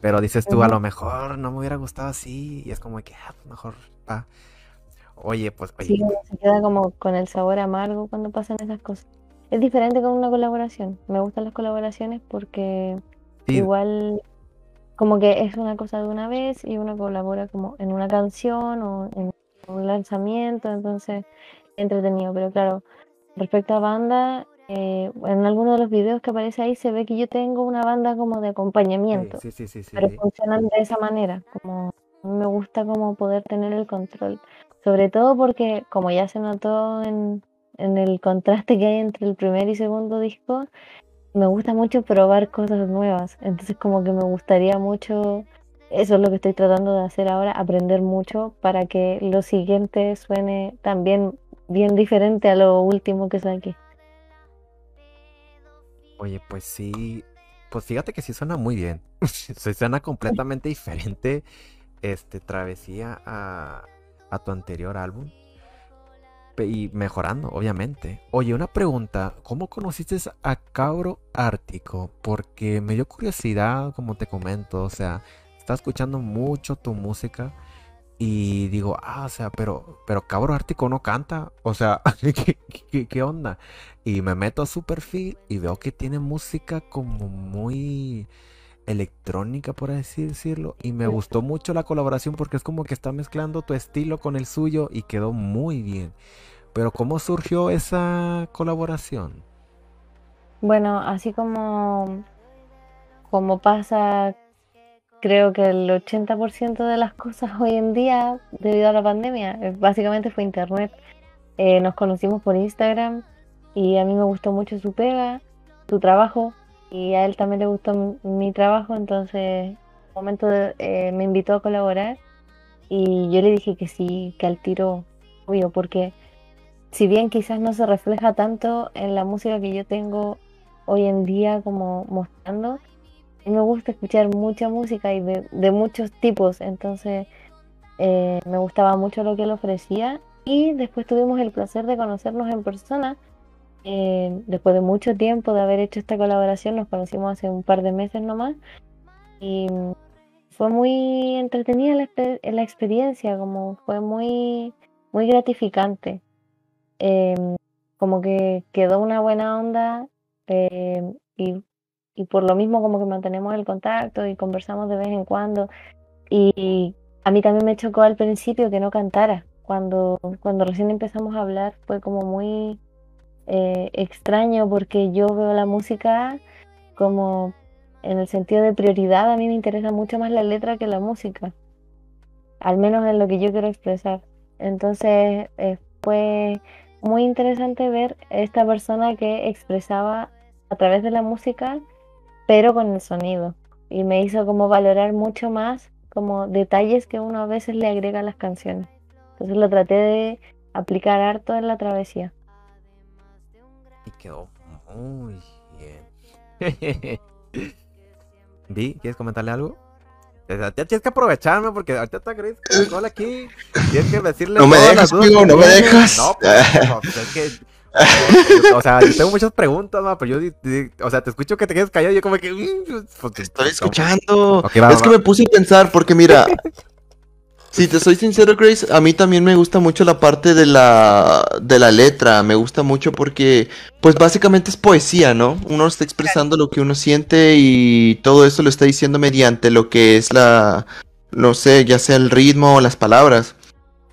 Pero dices tú, a lo mejor no me hubiera gustado así, y es como que, ah, mejor, va. Oye, pues, oye, Sí, se queda como con el sabor amargo cuando pasan esas cosas. Es diferente con una colaboración. Me gustan las colaboraciones porque sí, igual como que es una cosa de una vez y uno colabora como en una canción o en un lanzamiento, entonces entretenido. Pero claro, respecto a banda, eh, en alguno de los videos que aparece ahí se ve que yo tengo una banda como de acompañamiento, sí, sí, sí, sí, pero funcionan de esa manera, como me gusta como poder tener el control, sobre todo porque como ya se notó en, en el contraste que hay entre el primer y segundo disco, me gusta mucho probar cosas nuevas, entonces como que me gustaría mucho, eso es lo que estoy tratando de hacer ahora, aprender mucho para que lo siguiente suene también bien diferente a lo último que saqué. Oye, pues sí, pues fíjate que sí suena muy bien. *laughs* Se suena completamente diferente, este, Travesía a, a tu anterior álbum. Y mejorando, obviamente. Oye, una pregunta, ¿cómo conociste a Cabro Ártico? Porque me dio curiosidad, como te comento, o sea, estaba escuchando mucho tu música Y digo, ah, o sea, pero, pero Cabro Ártico no canta. O sea, *laughs* ¿qué, qué, qué onda? Y me meto a su perfil y veo que tiene música como muy electrónica, por así decirlo. Y me gustó mucho la colaboración porque es como que está mezclando tu estilo con el suyo y quedó muy bien. Pero ¿cómo surgió esa colaboración? Bueno, así como, como pasa, creo que el 80% de las cosas hoy en día debido a la pandemia, básicamente fue internet. Eh, nos conocimos por Instagram y a mí me gustó mucho su pega, su trabajo y a él también le gustó mi trabajo, entonces en un momento eh, me invitó a colaborar y yo le dije que sí, que al tiro, obvio, porque si bien quizás no se refleja tanto en la música que yo tengo hoy en día como mostrando, me gusta escuchar mucha música y de, de muchos tipos, entonces eh, me gustaba mucho lo que él ofrecía y después tuvimos el placer de conocernos en persona. Eh, después de mucho tiempo de haber hecho esta colaboración, nos conocimos hace un par de meses nomás y fue muy entretenida la, la experiencia, como fue muy, muy gratificante. Em, como que quedó una buena onda em, y, y por lo mismo como que mantenemos el contacto y conversamos de vez en cuando. Y a mí también me chocó al principio que no cantara. Cuando, cuando recién empezamos a hablar fue como muy eh, extraño porque yo veo la música como en el sentido de prioridad. A mí me interesa mucho más la letra que la música, al menos en lo que yo quiero expresar. Entonces eh, fue muy interesante ver esta persona que expresaba a través de la música, pero con el sonido. Y me hizo como valorar mucho más como detalles que uno a veces le agrega a las canciones. Entonces lo traté de aplicar harto en la travesía. Y quedó muy bien. *laughs* Vi, ¿quieres comentarle algo? Ya tienes que aprovecharme porque ahorita está Gris Caracol aquí. Tienes que decirle. No me dejas, que no me dejas. No, pues, no, pues, es que. O sea, yo tengo muchas preguntas, ma, pero yo, o sea, te escucho que te quedes callado yo como que... mm, pues, Te estoy escuchando. Ok, va, es que va. me puse a pensar porque mira, si te soy sincero, Grace, a mí también me gusta mucho la parte de la de la letra, me gusta mucho porque pues básicamente es poesía, ¿no? Uno está expresando lo que uno siente y todo eso lo está diciendo mediante lo que es la no sé, ya sea el ritmo o las palabras.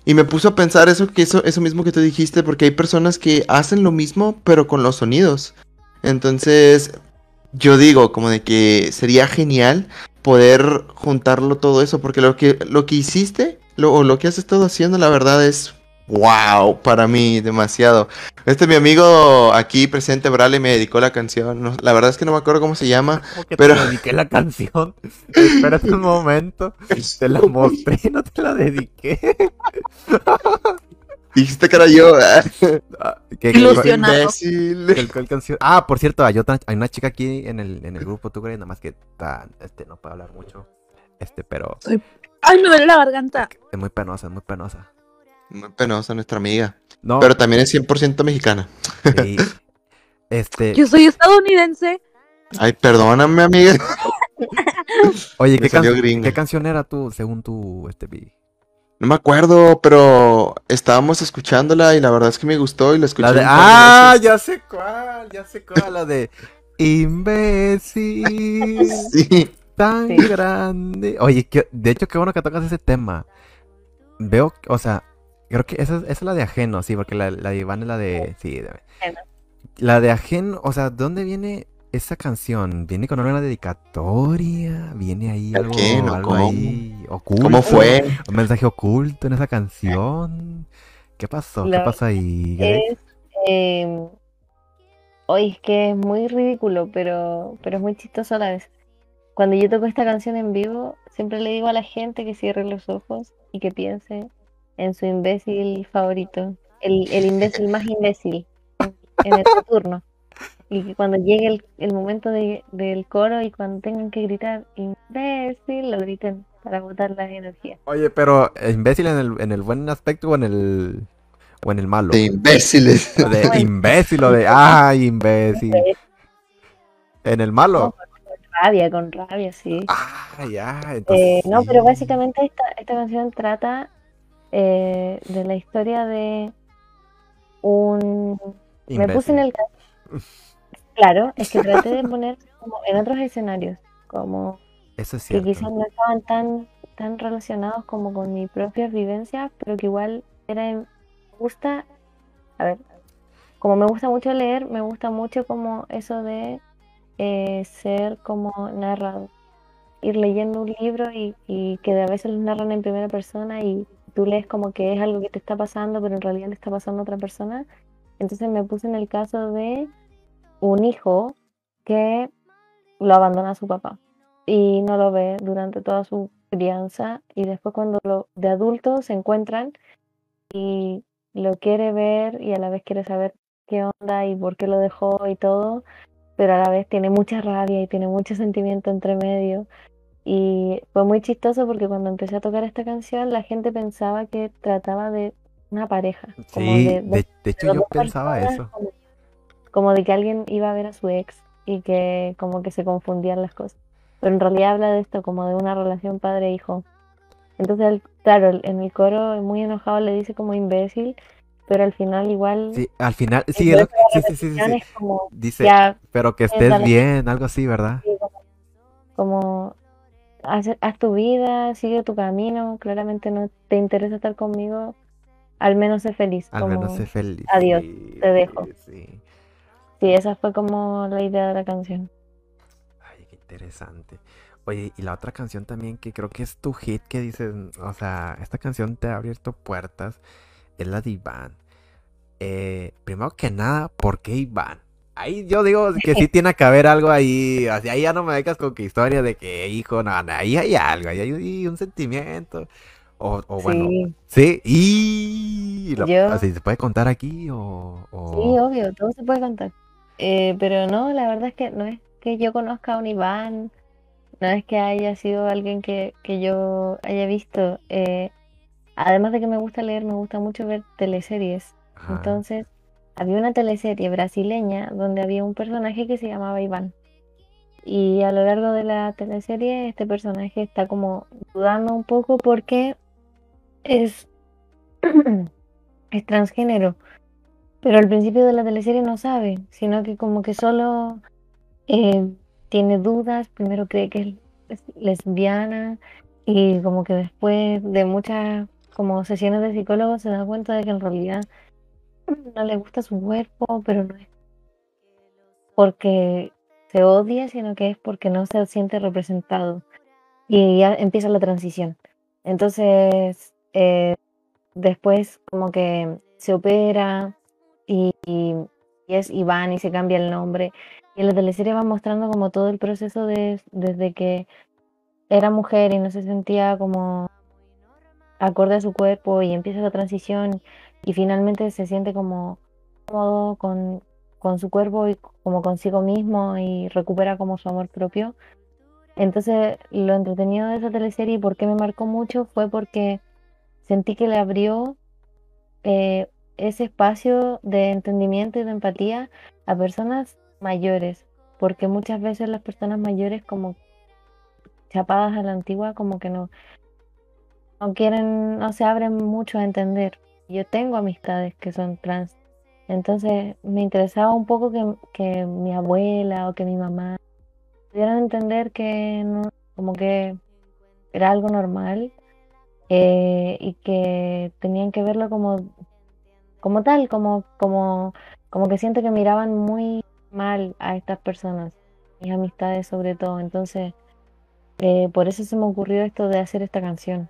Y me puso a pensar eso que eso eso mismo que tú dijiste porque hay personas que hacen lo mismo pero con los sonidos. Entonces, yo digo como de que sería genial poder juntarlo todo eso, porque lo que, lo que hiciste, lo, o lo que has estado haciendo, la verdad es wow, para mí, demasiado. Este mi amigo aquí presente, Brale, me dedicó la canción, no- la verdad es que no me acuerdo cómo se llama, *laughs* que pero- te dediqué la canción. *laughs* Espérate un momento. Te la *laughs* mostré, no te la dediqué. Dijiste que era yo, *laughs* ah, Ah, ¿qué- qué- Ilusionado. Ah, por cierto, hay, otra, hay una chica aquí en el, en el grupo, tú crees, nada más que está, este, no puede hablar mucho. Este, pero Ay, me duele la garganta. es muy penosa, es muy penosa. Muy penosa nuestra amiga, No, pero también es 100% mexicana. sí. *laughs* Este, Yo soy estadounidense. Ay, perdóname, amiga. oye, ¿qué, can-. ¿qué canción era tú, según tú, este? No me acuerdo, pero estábamos escuchándola y la verdad es que me gustó y la escuché. La de, ah, veces. ya sé cuál, ya sé cuál, la de imbécil. *laughs* Sí. tan Sí. grande. Oye, que- de hecho, qué bueno que tocas ese tema. Veo, o sea, creo que esa, esa es la de ajeno, sí, porque la, la de Iván es la de. Sí, de- Ajeno. la de ajeno, o sea, ¿dónde viene esa canción? ¿Viene con una dedicatoria? ¿Viene ahí algo, algo ¿cómo? ahí oculto? ¿Cómo fue? ¿Un mensaje oculto en esa canción? ¿Qué pasó? ¿Qué pasó ahí? Es, eh, hoy es que es muy ridículo, pero, pero es muy chistoso a la vez. Cuando yo toco esta canción en vivo, siempre le digo a la gente que cierre los ojos y que piense en su imbécil favorito, el, el imbécil más imbécil en el turno. Y que cuando llegue el, el momento de- del coro y cuando tengan que gritar imbécil, lo griten para botar las energías. Oye, pero ¿eh, imbécil en el, en el buen aspecto o en el, o en el malo? De imbéciles. *laughs* De imbécil, lo de ay, imbécil. *laughs* En el malo. rabia, con rabia, sí. Ah, ya. Entonces, Eh, no, pero sí. básicamente esta, esta canción trata eh, de la historia de un... Me puse en el. *laughs* Claro, es que traté de *laughs* poner como en otros escenarios, como Eso es que quizás no estaban tan, tan relacionados como con mis propias vivencias, pero que igual era, me gusta, a ver, como me gusta mucho leer, me gusta mucho como eso de eh, ser como narrado, ir leyendo un libro y, y que a veces lo narran en primera persona y tú lees como que es algo que te está pasando, pero en realidad le está pasando a otra persona. Entonces me puse en el caso de un hijo que lo abandona a su papá y no lo ve durante toda su crianza y después cuando lo, de adulto se encuentran y lo quiere ver y a la vez quiere saber qué onda y por qué lo dejó y todo, pero a la vez tiene mucha rabia y tiene mucho sentimiento entre medio. Y fue muy chistoso porque cuando empecé a tocar esta canción la gente pensaba que trataba de una pareja, como Sí, de, de, de hecho yo pensaba eso. Como, como de que alguien iba a ver a su ex y que como que se confundían las cosas. Pero en realidad habla de esto como de una relación padre-hijo. Entonces, él, claro, en el coro muy enojado le dice como imbécil, pero al final igual Sí, al final, sí, es lo- sí, sí, como Dice, ya pero que estés bien, algo así, ¿verdad? Como, haz, haz tu vida, sigue tu camino, claramente no te interesa estar conmigo, al menos sé feliz, Al como menos sé feliz. adiós, te dejo. sí. Sí, esa fue como la idea de la canción. Ay, qué interesante. Oye, y la otra canción también que creo que es tu hit que dices, o sea, esta canción te ha abierto puertas, es la de Iván. Eh, primero que nada, ¿por qué Iván? Ahí yo digo que sí tiene que haber algo ahí, así ahí ya no me dejas con que historia de que hijo, no, no, ahí hay algo, ahí hay un sentimiento. O, o bueno, Sí, sí, y lo- Yo- así se puede contar aquí o, o- sí, obvio, todo se puede contar. Eh, pero no, la verdad es que no es que yo conozca a un Iván, no es que haya sido alguien que, que yo haya visto. eh, además de que me gusta leer, me gusta mucho ver teleseries. Ajá. Entonces, había una teleserie brasileña donde había un personaje que se llamaba Iván. Y a lo largo de la teleserie, este personaje está como dudando un poco porque es, *clears throat* es transgénero. Pero al principio de la teleserie no sabe, sino que como que solo eh, tiene dudas. Primero cree que es lesbiana y como que después de muchas como sesiones de psicólogo se da cuenta de que en realidad no le gusta su cuerpo, pero no es porque se odia, sino que es porque no se siente representado. Y ya empieza la transición. Entonces, eh, después como que se opera y, es Iván y se cambia el nombre. Y la teleserie va mostrando como todo el proceso de, desde que era mujer y no se sentía como acorde a su cuerpo y empieza la transición y finalmente se siente como cómodo con, con su cuerpo y como consigo mismo y recupera como su amor propio. Entonces, lo entretenido de esa teleserie y por qué me marcó mucho fue porque sentí que le abrió eh, ese espacio de entendimiento y de empatía a personas mayores, porque muchas veces las personas mayores como chapadas a la antigua como que no, no quieren, no se abren mucho a entender. Yo tengo amistades que son trans, entonces me interesaba un poco que, que mi abuela o que mi mamá pudieran entender que no, como que era algo normal eh, y que tenían que verlo como, como tal, como, como, como que siento que miraban muy mal a estas personas, mis amistades sobre todo. Entonces, eh, por eso se me ocurrió esto de hacer esta canción.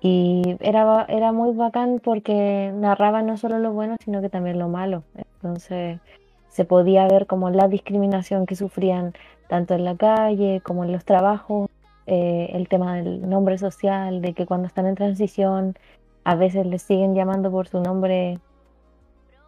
Y era, era muy bacán porque narraba no solo lo bueno, sino que también lo malo. Entonces se podía ver como la discriminación que sufrían tanto en la calle como en los trabajos, eh, el tema del nombre social, de que cuando están en transición a veces les siguen llamando por su nombre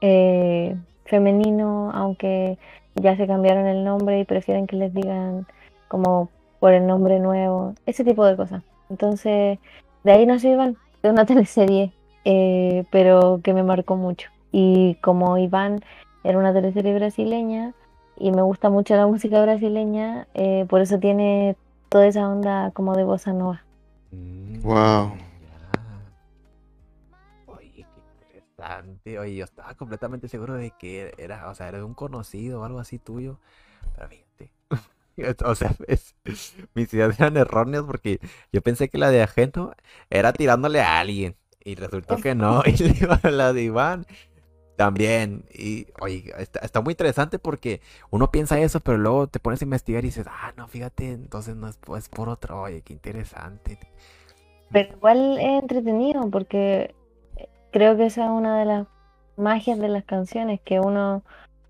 eh, femenino, aunque ya se cambiaron el nombre y prefieren que les digan como por el nombre nuevo, ese tipo de cosas. Entonces, de ahí nació Iván, de una *laughs* teleserie, eh, pero que me marcó mucho. Y como Iván era una teleserie brasileña y me gusta mucho la *laughs* música brasileña, eh, por eso tiene toda esa onda como de bossa nova. Mm, Wow. Interesante. Oye, yo estaba completamente seguro de que era, o sea, era de un conocido o algo así tuyo. Pero fíjate. *laughs* O sea, es- mis ideas eran erróneas porque yo pensé que la de ajeno era tirándole a alguien. Y resultó que no. *laughs* Y la de Iván también. Y oye, está, está muy interesante porque uno piensa eso, pero luego te pones a investigar y dices, ah, no, fíjate, entonces no es, es por otro. Oye, qué interesante. Pero igual es entretenido porque creo que esa es una de las magias de las canciones, que uno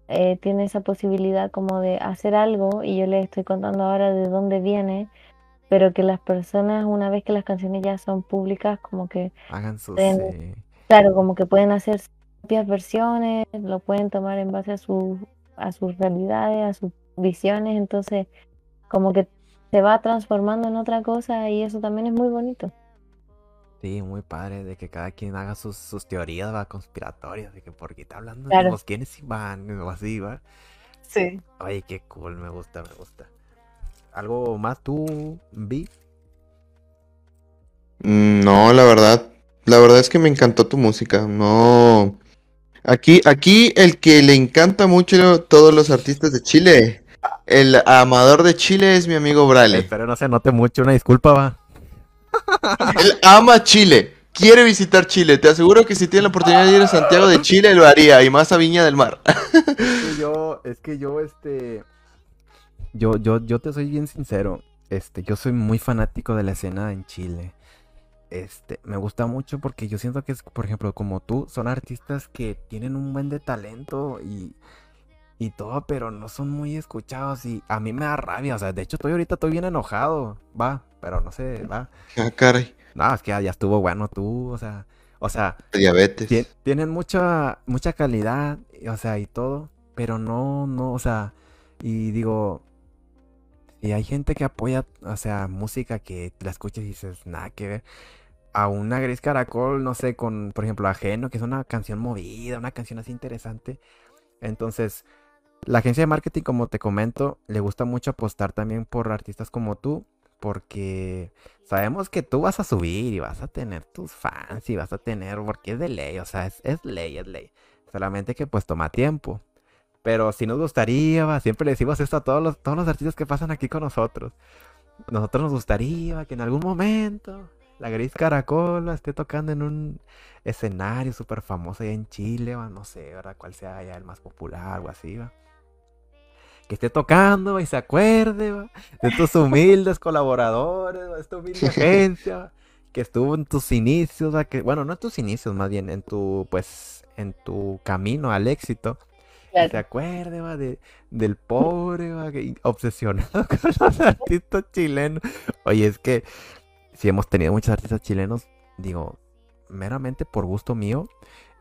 eh, tiene esa posibilidad como de hacer algo y yo les estoy contando ahora de dónde viene, pero que las personas una vez que las canciones ya son públicas como que, Hagan sus... Claro, como que pueden hacer sus propias versiones, lo pueden tomar en base a su, a sus realidades, a sus visiones, entonces como que se va transformando en otra cosa y eso también es muy bonito. Sí, muy padre de que cada quien haga sus, sus teorías va conspiratorias de que por qué está hablando Claro. de los quiénes Iván o así, va. Sí. Oye, qué cool, me gusta, me gusta. ¿Algo más tú, Vi? Mm, No, la verdad, la verdad es que me encantó tu música. No, aquí, aquí el que le encanta mucho todos los artistas de Chile, el amador de Chile es mi amigo Brale. Espero no se note mucho, una disculpa, va. Él ama Chile, quiere visitar Chile. Te aseguro que si tiene la oportunidad de ir a Santiago de Chile lo haría y más a Viña del Mar. Es que yo, es que yo, este, yo, yo, yo te soy bien sincero, este, yo soy muy fanático de la escena en Chile. Este, me gusta mucho porque yo siento que por ejemplo, como tú, son artistas que tienen un buen de talento y, y todo, pero no son muy escuchados y a mí me da rabia, o sea, de hecho estoy ahorita estoy bien enojado, va, pero no sé, va. Ah, caray, No, es que ya, ya estuvo bueno tú, o sea, o sea, diabetes. Tien- tienen mucha, mucha calidad, o sea, y todo, pero no, no, o sea, y digo, y hay gente que apoya, o sea, música que la escuchas y dices, nada que ver. A una Gris Caracol, no sé, con, por ejemplo, Ajeno, que es una canción movida, una canción así interesante. Entonces, la agencia de marketing, como te comento, le gusta mucho apostar también por artistas como tú, porque sabemos que tú vas a subir y vas a tener tus fans y vas a tener, porque es de ley, o sea, es, es ley, es ley. Solamente que pues toma tiempo. Pero si nos gustaría, siempre le decimos esto a todos los, todos los artistas que pasan aquí con nosotros. Nosotros nos gustaría que en algún momento la Gris Caracol esté tocando en un escenario súper famoso allá en Chile, va, no sé, ¿verdad? Cuál sea ya el más popular o así, va. Que esté tocando va, y se acuerde va, de tus humildes colaboradores, va, de esta humilde *laughs* agencia, que estuvo en tus inicios, que, bueno, no en tus inicios, más bien en tu, pues, en tu camino al éxito. Que se acuerde, va, de, del pobre, que- obsesionado *laughs* con los artistas chilenos. Oye, es que si hemos tenido muchos artistas chilenos, digo, meramente por gusto mío,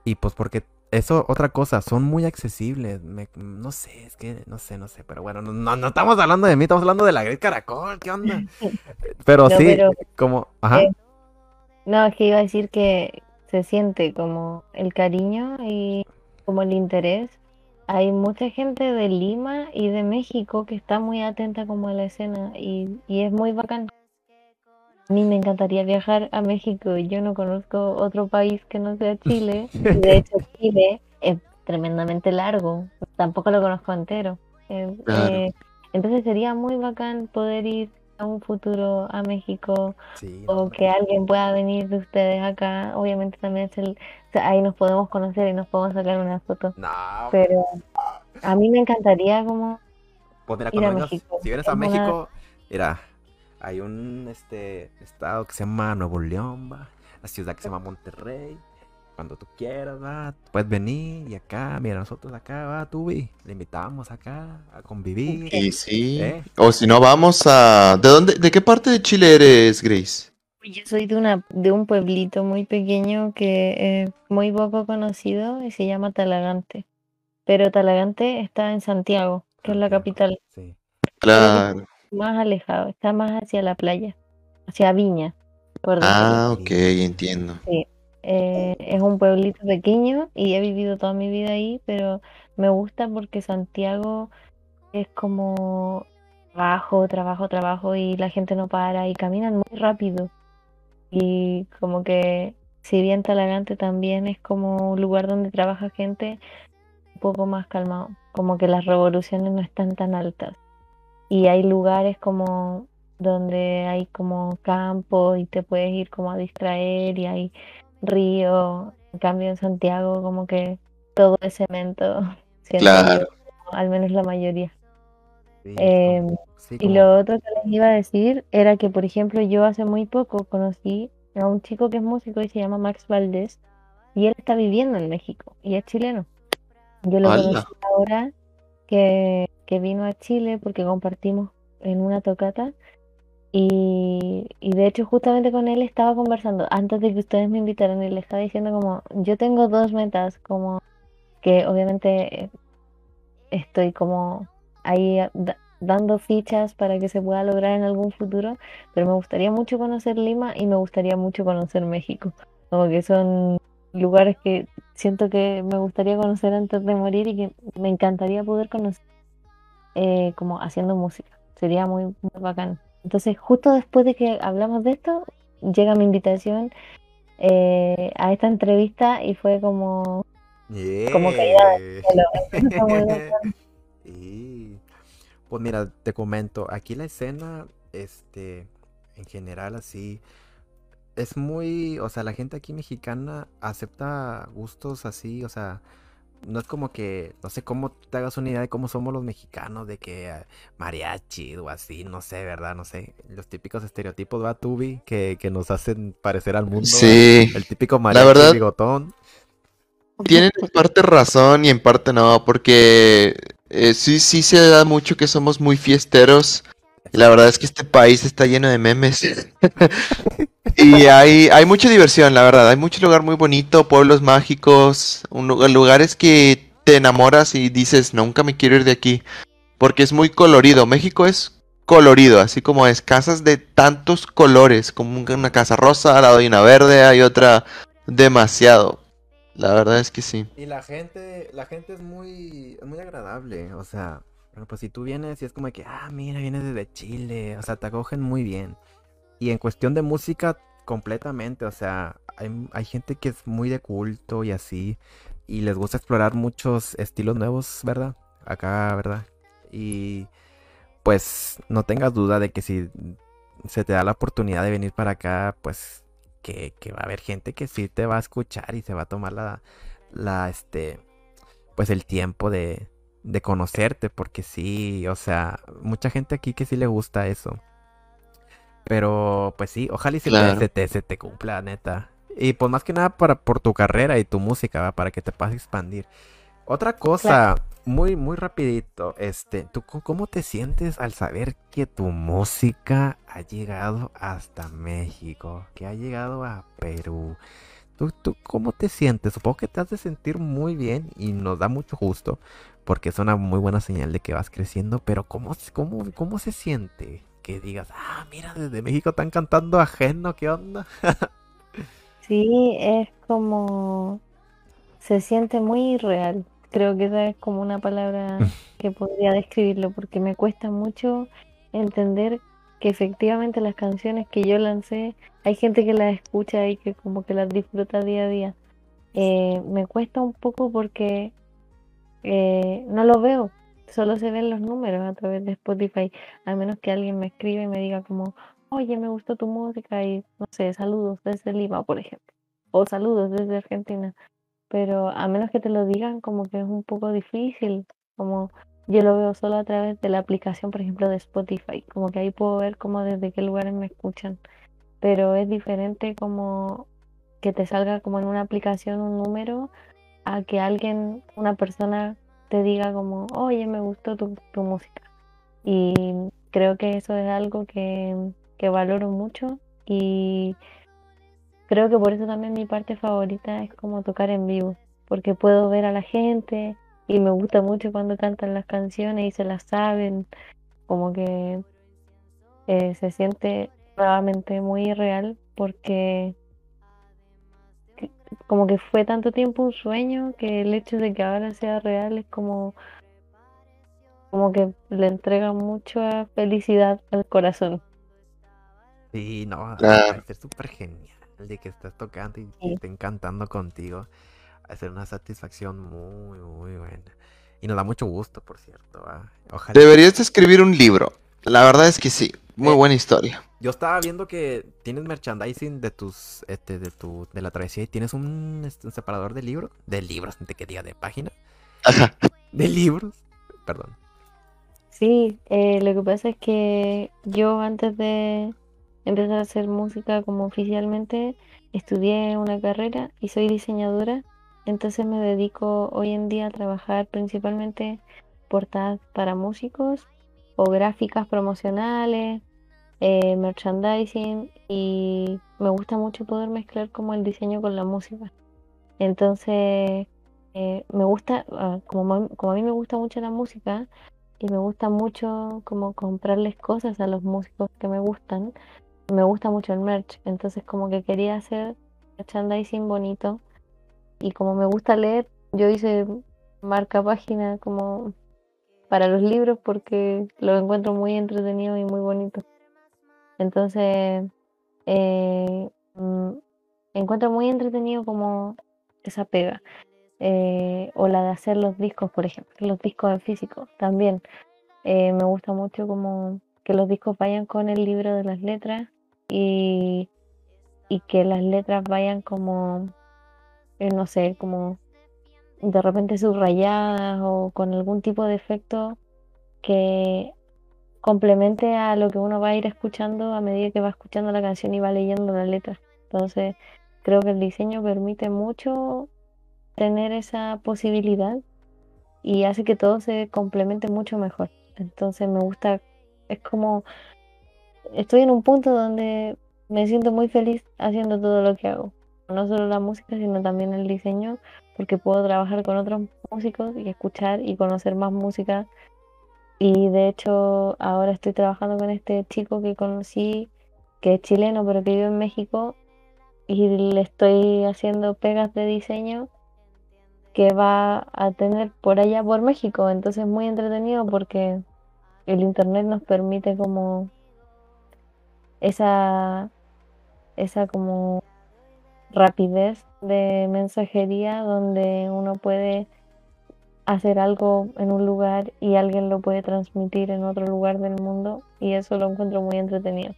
y pues porque eso, otra cosa, son muy accesibles. me- no sé, es que no sé, no sé, pero bueno, no, no, estamos hablando de mí, estamos hablando de la Gris Caracol, ¿qué onda? *laughs* Pero No, sí, pero- como, ajá, Eh, No, es que iba a decir que se siente como el cariño y como el interés. Hay mucha gente de Lima y de México que está muy atenta como a la escena y, y es muy bacán. A mí me encantaría viajar a México. Yo no conozco otro país que no sea Chile. *laughs* De hecho Chile es tremendamente largo. Tampoco lo conozco entero. Eh, Claro. eh, entonces sería muy bacán poder ir a un futuro a México sí, o que alguien pueda venir de ustedes acá. Obviamente también es el, o sea, ahí nos podemos conocer y nos podemos sacar una foto. No, Pero a mí me encantaría como Pues mira, Ir a México. si vienes Es a una- México, mira, hay un este estado que se llama Nuevo León, va, la ciudad que se llama Monterrey. Cuando tú quieras, va, puedes venir y acá, mira, nosotros acá, va, tú, vi, le invitamos acá a convivir. Y sí. ¿Eh? O si no, vamos a... ¿De dónde, de qué parte de Chile eres, Grace? yo soy de una de un pueblito muy pequeño que es muy poco conocido y se llama Talagante. Pero Talagante está en Santiago, que es la capital, Sí. Claro. Más alejado, está más hacia la playa, hacia Viña, por. Ah, ok, entiendo. Eh, es un pueblito pequeño y he vivido toda mi vida ahí, pero me gusta porque Santiago es como trabajo, trabajo, trabajo y la gente no para y caminan muy rápido. Y como que si bien Talagante también es como un lugar donde trabaja gente un poco más calmado, como que las revoluciones no están tan altas. Y hay lugares como donde hay como campo y te puedes ir como a distraer y hay río. En cambio en Santiago como que todo es cemento, *laughs* Claro. yo, al menos la mayoría. Sí, Em, como- sí, y lo otro que les iba a decir era que, por ejemplo, yo hace muy poco conocí a un chico que es músico y se llama Max Valdés y él está viviendo en México y es chileno. Yo lo conocí ahora que, que vino a Chile porque compartimos en una tocata y, y de hecho justamente con él estaba conversando antes de que ustedes me invitaran y le estaba diciendo como yo tengo dos metas como que obviamente eh, estoy como ahí dando fichas para que se pueda lograr en algún futuro, pero me gustaría mucho conocer Lima y me gustaría mucho conocer México. Como que son lugares que siento que me gustaría conocer antes de morir y que me encantaría poder conocer eh, como haciendo música. Sería muy, muy bacán. Entonces, justo después de que hablamos de esto, llega mi invitación eh, a esta entrevista y fue como como caída Yeah. *laughs* Bacán. *laughs* Sí. Pues mira, te comento, aquí la escena, este, en general así, es muy, o sea, la gente aquí mexicana acepta gustos así, o sea, no es como que, no sé cómo te hagas una idea de cómo somos los mexicanos, de que eh, mariachi o así, no sé, ¿verdad? No sé, los típicos estereotipos, va, Tubi, que, que nos hacen parecer al mundo, Sí. el típico mariachi verdad- bigotón. Tienen en parte razón y en parte no, porque eh, sí, sí se da mucho que somos muy fiesteros. La verdad es que este país está lleno de memes. *laughs* Y hay, hay mucha diversión, la verdad. Hay mucho lugar muy bonito, pueblos mágicos, un lugar- lugares que te enamoras y dices, nunca me quiero ir de aquí. Porque es muy colorido. México es colorido, así como es. Casas de tantos colores, como un- una casa rosa, al lado hay una verde, hay otra demasiado. La verdad es que sí. Y la gente, la gente es muy, muy agradable, o sea, bueno, pues si tú vienes y es como que, ah, mira, vienes desde Chile, o sea, te acogen muy bien. Y en cuestión de música, completamente, o sea, hay, hay gente que es muy de culto y así, y les gusta explorar muchos estilos nuevos, ¿verdad? Acá, ¿verdad? Y pues no tengas duda de que si se te da la oportunidad de venir para acá, pues que, que va a haber gente que sí te va a escuchar y se va a tomar la, la, este, pues el tiempo de, de conocerte, porque sí, o sea, mucha gente aquí que sí le gusta eso. Pero, pues sí, ojalá y se, te- Claro. te, se te cumpla, neta. Y pues más que nada para, por tu carrera y tu música, ¿va? Para que te puedas expandir. Otra cosa, muy, muy rapidito, este, ¿tú co- cómo te sientes al saber que tu música ha llegado hasta México? Que ha llegado a Perú. ¿Tú, tú cómo te sientes? Supongo que te has de sentir muy bien y nos da mucho gusto porque es una muy buena señal de que vas creciendo, pero ¿cómo, se- cómo, cómo se siente? Que digas, ah, mira, desde México están cantando ajeno, ¿qué onda? *laughs* Sí, es como se siente muy irreal. Creo que esa es como una palabra *laughs* que podría describirlo, porque me cuesta mucho entender que efectivamente las canciones que yo lancé, hay gente que las escucha y que como que las disfruta día a día. Eh, me cuesta un poco porque eh, no lo veo, solo se ven los números a través de Spotify, a menos que alguien me escriba y me diga como, oye, me gustó tu música y no sé, saludos desde Lima, por ejemplo, o saludos desde Argentina. Pero a menos que te lo digan, como que es un poco difícil, como yo lo veo solo a través de la aplicación, por ejemplo, de Spotify, como que ahí puedo ver como desde qué lugares me escuchan, pero es diferente como que te salga como en una aplicación un número a que alguien, una persona te diga como, oye, me gustó tu, tu música. Y creo que eso es algo que, que valoro mucho y creo que por eso también mi parte favorita es como tocar en vivo, porque puedo ver a la gente y me gusta mucho cuando cantan las canciones y se las saben, como que eh, se siente nuevamente muy real porque que- como que fue tanto tiempo un sueño que el hecho de que ahora sea real es como como que le entrega mucha felicidad al corazón. Sí, no, Claro. va a ser súper genial de que estés tocando y Sí. estén cantando contigo. Ser una satisfacción muy, muy buena. Y nos da mucho gusto, por cierto. Ojalá. Deberías de escribir un libro. La verdad es que sí. Muy Eh. buena historia. Yo estaba viendo que tienes merchandising de tus, este, de tu, de la travesía y tienes un, este, un separador de libros, de libros, de que diga, de página, Ajá. de libros, perdón. Sí, eh, lo que pasa es que yo antes de empezar a hacer música como oficialmente, estudié una carrera y soy diseñadora, entonces me dedico hoy en día a trabajar principalmente portadas para músicos o gráficas promocionales, eh, merchandising y me gusta mucho poder mezclar como el diseño con la música. Entonces, eh, me gusta, ah, como, como a mí me gusta mucho la música, y me gusta mucho como comprarles cosas a los músicos que me gustan. Me gusta mucho el merch, entonces como que quería hacer merchandising bonito y como me gusta leer, yo hice marca página como para los libros porque lo encuentro muy entretenido y muy bonito. Entonces, eh, mm, encuentro muy entretenido como esa pega. Eh, o la de hacer los discos, por ejemplo, los discos en físico también. Eh, me gusta mucho como que los discos vayan con el libro de las letras y, y que las letras vayan como, eh, no sé, como de repente subrayadas o con algún tipo de efecto que complemente a lo que uno va a ir escuchando a medida que va escuchando la canción y va leyendo la letra. Entonces, creo que el diseño permite mucho tener esa posibilidad y hace que todo se complemente mucho mejor. Entonces me gusta, es como, estoy en un punto donde me siento muy feliz haciendo todo lo que hago. No solo la música, sino también el diseño, porque puedo trabajar con otros músicos y escuchar y conocer más música. Y de hecho ahora estoy trabajando con este chico que conocí, que es chileno, pero que vive en México, y le estoy haciendo pegas de diseño que va a tener por allá por México. Entonces es muy entretenido porque el internet nos permite como esa, esa como rapidez de mensajería donde uno puede hacer algo en un lugar y alguien lo puede transmitir en otro lugar del mundo y eso lo encuentro muy entretenido.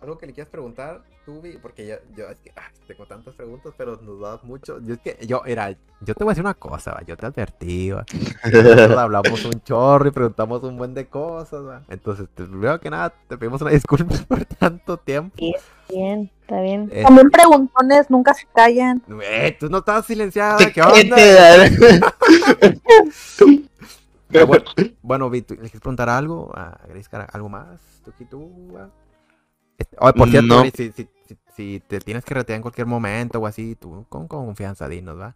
Algo que le quieras preguntar, tú, Vi? porque yo, yo es que, ah, tengo tantas preguntas, pero nos das mucho. Yo es que, yo, era, yo te voy a decir una cosa, va, yo te advertí, va. Nosotros *laughs* hablamos un chorro y preguntamos un buen de cosas, va. Entonces, primero que nada, te pedimos una *laughs* disculpa por tanto tiempo. Bien, está bien. Eh, También preguntones, nunca se callan. eh, tú no estabas silenciada, ¿qué onda? *laughs* Pero bueno, bueno, Vi, ¿tú ¿le quieres preguntar algo? ¿A Grace algo más? ¿Tú, aquí, tú? Este, oye, por cierto, No. Si, si, si, si te tienes que retirar en cualquier momento o así, tú con confianza dinos, ¿va?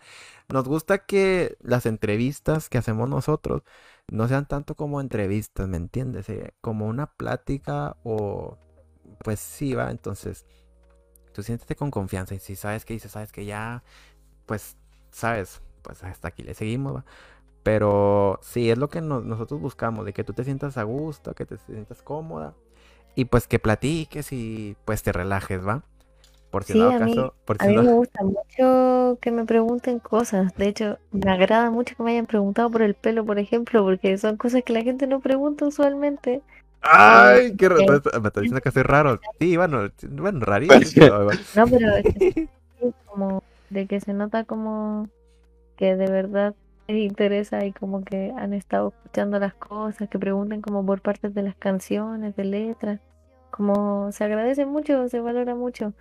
Nos gusta que las entrevistas que hacemos nosotros no sean tanto como entrevistas, ¿me entiendes? Eh, como una plática o pues sí, va, entonces tú siéntete con confianza y si sabes que dices, sabes que ya, pues, sabes, pues hasta aquí le seguimos, va. Pero sí, es lo que nos- nosotros buscamos, de que tú te sientas a gusto, que te sientas cómoda y pues que platiques y pues te relajes, ¿va? Por si Sí, dado a mí- caso, por A si mí no- me gusta mucho que me pregunten cosas. De hecho, me agrada mucho que me hayan preguntado por el pelo, por ejemplo, porque son cosas que la gente no pregunta usualmente. ¡Ay! Qué raro. Ok. Me está diciendo que soy raro. Sí, bueno, bueno, rarísimo. *laughs* No, pero es *laughs* como de que se nota como que de verdad les interesa y como que han estado escuchando las cosas, que pregunten como por partes de las canciones, de letras, como se agradece mucho, se valora mucho.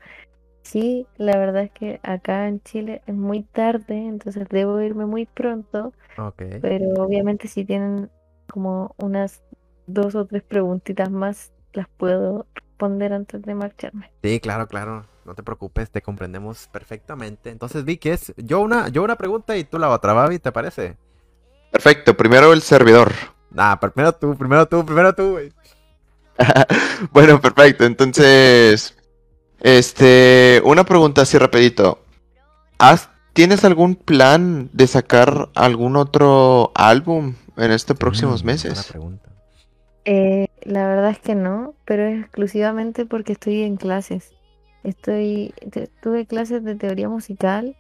Sí, la verdad es que acá en Chile es muy tarde, entonces debo irme muy pronto, Ok. pero obviamente si tienen como unas dos o tres preguntitas más, las puedo responder antes de marcharme. Sí, claro, claro. No te preocupes, te comprendemos perfectamente. Entonces, Vicky, es yo una, yo una pregunta y tú la otra, Babi, ¿te parece? Perfecto, primero el servidor. Nah, primero tú, primero tú, primero tú, güey. *laughs* bueno, perfecto. Entonces, este, una pregunta así rapidito. ¿has- ¿tienes algún plan de sacar algún otro álbum en estos próximos Mm, buena meses? pregunta. Eh, la verdad es que no, pero es exclusivamente porque estoy en clases. Estoy, tuve clases de teoría musical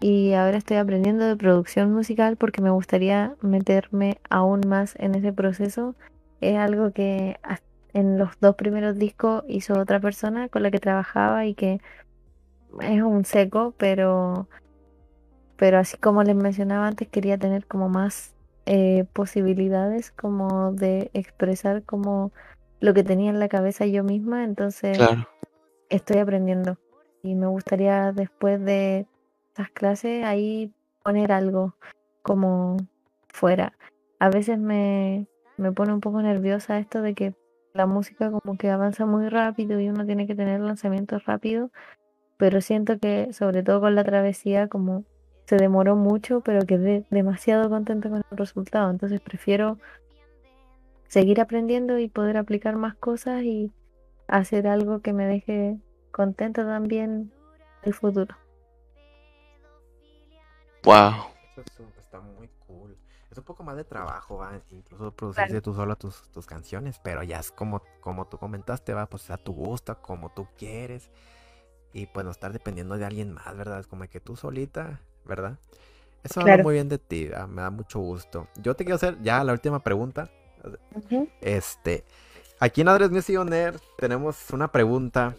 y ahora estoy aprendiendo de producción musical porque me gustaría meterme aún más en ese proceso. Es algo que en los dos primeros discos hizo otra persona con la que trabajaba y que es un seco, pero, pero así como les mencionaba antes, quería tener como más eh, posibilidades como de expresar como lo que tenía en la cabeza yo misma, entonces Claro. Estoy aprendiendo y me gustaría después de estas clases ahí poner algo como fuera. A veces me, me pone un poco nerviosa esto de que la música como que avanza muy rápido y uno tiene que tener lanzamientos rápidos, pero siento que sobre todo con la travesía como se demoró mucho, pero quedé demasiado contenta con el resultado, entonces prefiero seguir aprendiendo y poder aplicar más cosas y hacer algo que me deje contenta también el futuro. Wow. Eso está muy cool. Es un poco más de trabajo, va. Incluso producirse tú solo tus, tus canciones, pero ya es como, como tú comentaste, va, pues a tu gusto, como tú quieres. Y pues no estar dependiendo de alguien más, ¿verdad? Es como que tú solita, ¿verdad? Eso habla Claro. muy bien de ti, ¿verdad? me da mucho gusto. Yo te quiero hacer ya la última pregunta. Este, aquí en Adres Music On Air tenemos una pregunta,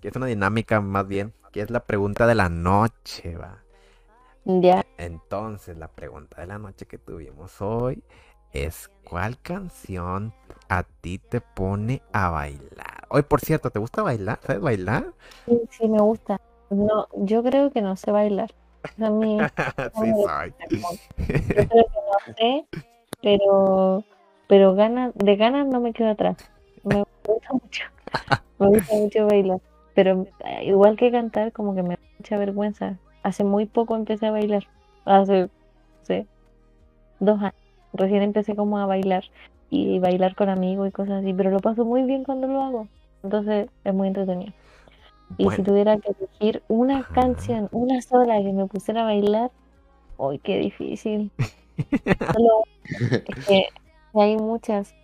que es una dinámica más bien, que es la pregunta de la noche, va. Ya, Entonces, la pregunta de la noche que tuvimos hoy es ¿cuál canción a ti te pone a bailar? Hoy, por cierto, ¿te gusta bailar? ¿Sabes bailar? sí, sí me gusta. No, yo creo que no sé bailar. A mí, *laughs* sí, soy. yo creo que no sé, pero, pero ganas, de ganas no me quedo atrás. Me gusta mucho, me gusta *laughs* mucho bailar. Pero eh, igual que cantar, como que me da mucha vergüenza. Hace muy poco empecé a bailar. Hace, no sé, dos años. Recién empecé como a bailar y bailar con amigos y cosas así, pero lo paso muy bien cuando lo hago. Entonces es muy entretenido. Y si tuviera que elegir una canción, una sola que me pusiera a bailar, ¡ay, qué difícil! *laughs* Solo- es que hay muchas,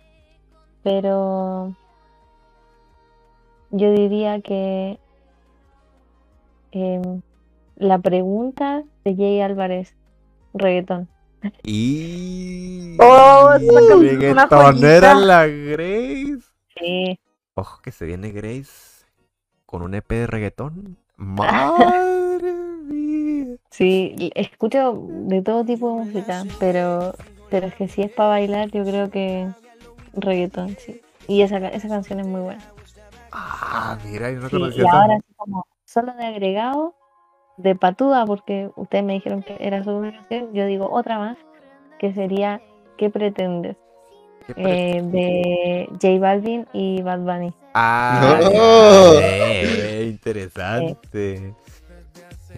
pero yo diría que em, la pregunta de Jay Álvarez, reggaetón. y... Oh, esa canción es una reggaetonera joyita. la Grace. Sí, Ojo que se viene Grace con un EP de reggaetón. Madre mía. sí, escucho de todo tipo de música, pero, pero es que si es para bailar, yo creo que reggaetón, sí. Y esa, esa canción es muy buena. Ah, mira, yo no Sí, conocía y ahora como solo de agregado de patuda, porque ustedes me dijeron que era solo una canción, yo digo otra más, que sería ¿Qué pretendes? ¿Qué pre- Eh, de J Balvin y Bad Bunny. Ah, No. eh, interesante.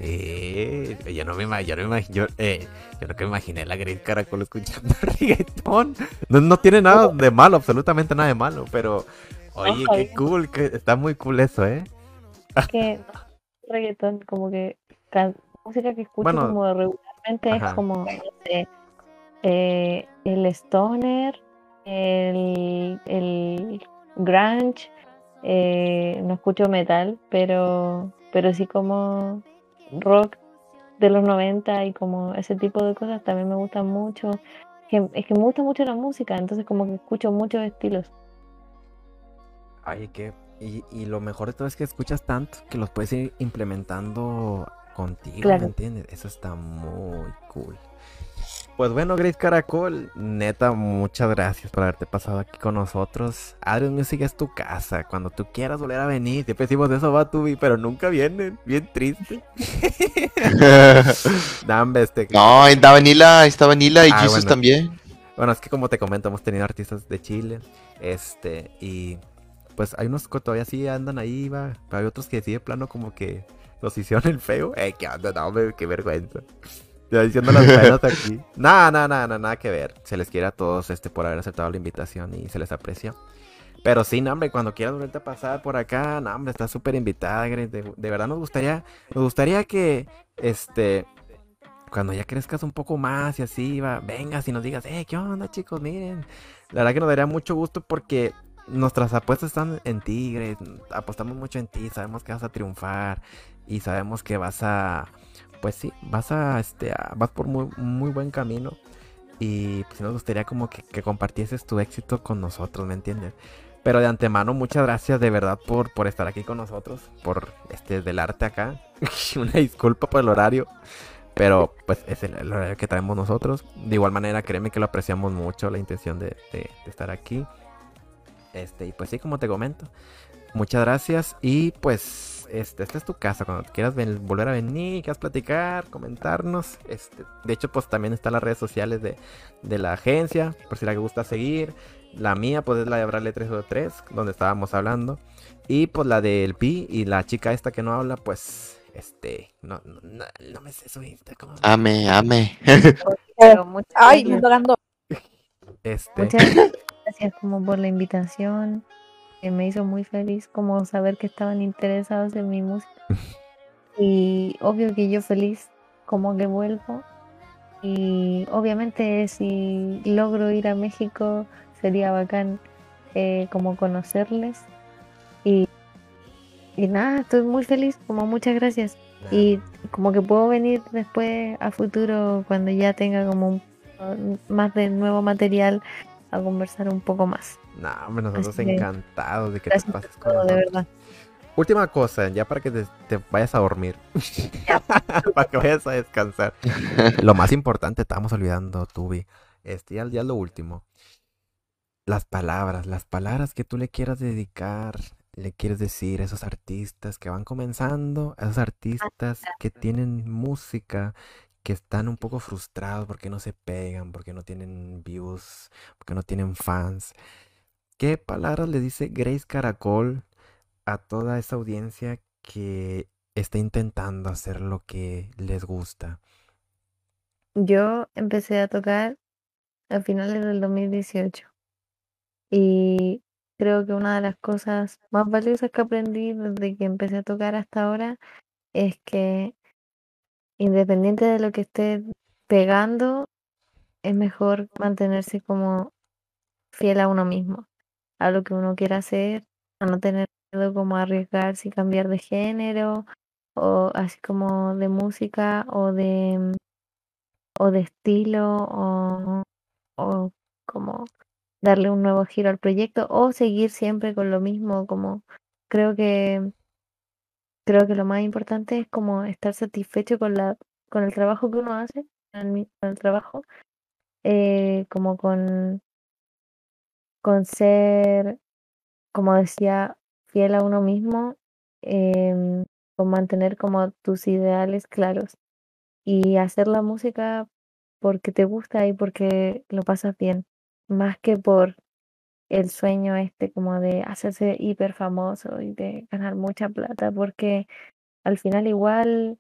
Eh, yo no me imagino, yo no me imagino, yo, eh, yo no que me imaginé la Grace Caracol escuchando *laughs* reggaetón. No, no tiene nada de malo, absolutamente nada de malo, pero oye, qué cool, que está muy cool eso, ¿eh? que reggaetón, como que can- música que escucho Bueno, como regularmente ajá. es como, no sé, eh, el stoner, el, el grunge, eh, no escucho metal, pero, pero sí como rock de los 90 y como ese tipo de cosas también me gustan mucho. Que- es que me gusta mucho la música, entonces como que escucho muchos estilos. Ay, que y, y lo mejor de todo es que escuchas tanto que los puedes ir implementando contigo, Claro. ¿me entiendes? Eso está muy cool. Pues bueno, Grace Caracol, neta, muchas gracias por haberte pasado aquí con nosotros. Adrian Music es tu casa. Cuando tú quieras volver a venir, siempre decimos eso, va Tubi, pero nunca vienen. Bien triste. *laughs* Dame este. no, está Vanilla, está Vanilla y Ah, Jesus bueno. también. Bueno, es que como te comento, hemos tenido artistas de Chile. Este, y pues hay unos que todavía sí andan ahí, va. Pero hay otros que sí de plano como que los hicieron el feo. Eh, qué onda, no, hombre, qué vergüenza. Ya diciendo las penas aquí. *laughs* Nada, nada, nada, nada que ver. Se les quiere a todos este por haber aceptado la invitación y se les aprecia. Pero sí, no, hombre, cuando quieras volverte a pasar por acá, no, hombre, estás súper invitada. De, de verdad nos gustaría, nos gustaría que, este, cuando ya crezcas un poco más y así, va, vengas y nos digas, eh, ¿qué onda, chicos? Miren, la verdad que nos daría mucho gusto porque nuestras apuestas están en ti, Grace. Apostamos mucho en ti, sabemos que vas a triunfar y sabemos que vas a, pues sí, vas a, este, vas por muy, muy buen camino. Y pues nos gustaría como que, que compartieses tu éxito con nosotros, ¿me entiendes? Pero de antemano, muchas gracias de verdad por, por estar aquí con nosotros, por este del acá. *laughs* Una disculpa por el horario. Pero pues es el, horario que traemos nosotros. De igual manera, créeme que lo apreciamos mucho, la intención de estar aquí. Este, y pues sí, como te comento. Muchas gracias. Y pues, este, esta es tu casa. Cuando quieras ven- volver a venir, quieras platicar, comentarnos. Este, de hecho, pues también están las redes sociales de, de la agencia. Por si la gusta seguir. La mía, pues es la de Abrale 303, donde estábamos hablando. Y pues la del Pi y la chica esta que no habla, pues, este, no, no, no, no me sé su Insta. Ame, ame. Ay, me gracias. ando dando. Este, Muchas gracias como por la invitación. que me hizo muy feliz como saber que estaban interesados en mi música. *laughs* Y obvio que yo feliz como que vuelvo. Y obviamente si logro ir a México sería bacán eh, como conocerles. Y, y nada, estoy muy feliz, como muchas gracias. Y como que puedo venir después a futuro cuando ya tenga como un, más de nuevo material a conversar un poco más. no, hombre, nosotros Así que, encantados de que te pases con todo, de nosotros. verdad. Última cosa, ya para que te, te vayas a dormir. *laughs* para que vayas a descansar. lo más importante, estábamos olvidando, Tubi. Este, ya, ya lo último. Las palabras, las palabras que tú le quieras dedicar, le quieres decir a esos artistas que van comenzando, a esos artistas que tienen música, que están un poco frustrados porque no se pegan, porque no tienen views, porque no tienen fans. ¿Qué palabras le dice Grace Caracol a toda esa audiencia que está intentando hacer lo que les gusta? Yo empecé a tocar a finales del 2018 y creo que una de las cosas más valiosas que aprendí desde que empecé a tocar hasta ahora es que independiente de lo que esté pegando, es mejor mantenerse como fiel a uno mismo, a lo que uno quiera hacer, a no tener miedo como a arriesgarse y cambiar de género o así como de música o de o de estilo o, o como darle un nuevo giro al proyecto o seguir siempre con lo mismo como creo que creo que lo más importante es como estar satisfecho con la con el trabajo que uno hace con el, trabajo eh, como con con ser como decía fiel a uno mismo em, con mantener como tus ideales claros y hacer la música porque te gusta y porque lo pasas bien, más que por el sueño este como de hacerse hiper famoso y de ganar mucha plata, porque al final igual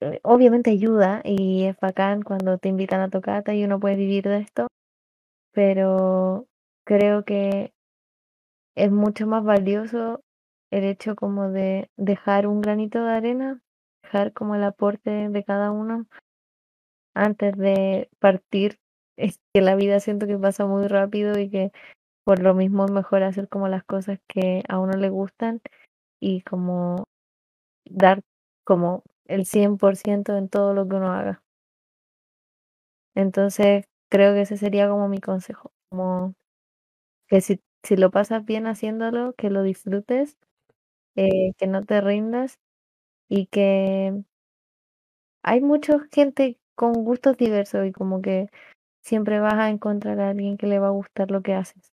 eh, obviamente ayuda y es bacán cuando te invitan a tocata y uno puede vivir de esto, pero creo que es mucho más valioso el hecho como de dejar un granito de arena, dejar como el aporte de cada uno antes de partir. Es que la vida siento que pasa muy rápido y que por lo mismo es mejor hacer como las cosas que a uno le gustan y como dar como el 100% en todo lo que uno haga. Entonces, creo que ese sería como mi consejo, como que si, si lo pasas bien haciéndolo, que lo disfrutes, eh, que no te rindas y que hay mucha gente con gustos diversos y como que siempre vas a encontrar a alguien que le va a gustar lo que haces.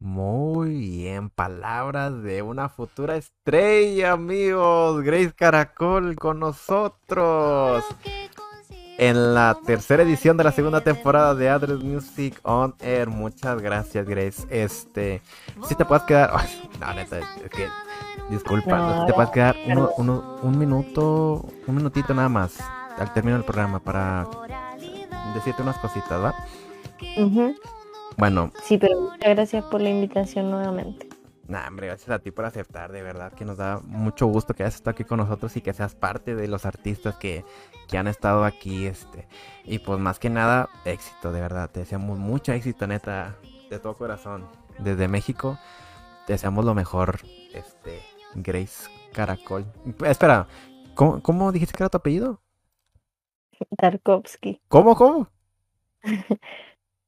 Muy bien, palabras de una futura estrella, amigos. Grace Caracol con nosotros. En la tercera edición de la segunda temporada de Address Music On Air. Muchas gracias, Grace. Este, si te puedes quedar. Ay, no, neta, es que. Disculpa, no, No, si te puedes quedar uno, uno- un minuto, un minutito nada más al término del programa para decirte unas cositas, ¿va? Bueno, Sí, pero muchas gracias por la invitación nuevamente. Nah, hombre, gracias a ti por aceptar, de verdad que nos da mucho gusto que hayas estado aquí con nosotros y que seas parte de los artistas que, que han estado aquí, este. Y pues más que nada, éxito, de verdad. Te deseamos mucho éxito, neta, de todo corazón. Desde México, te deseamos lo mejor, este, Grace Caracol. Espera, ¿cómo, cómo dijiste que era tu apellido? *laughs* Tarkovsky. ¿Cómo, cómo? *laughs*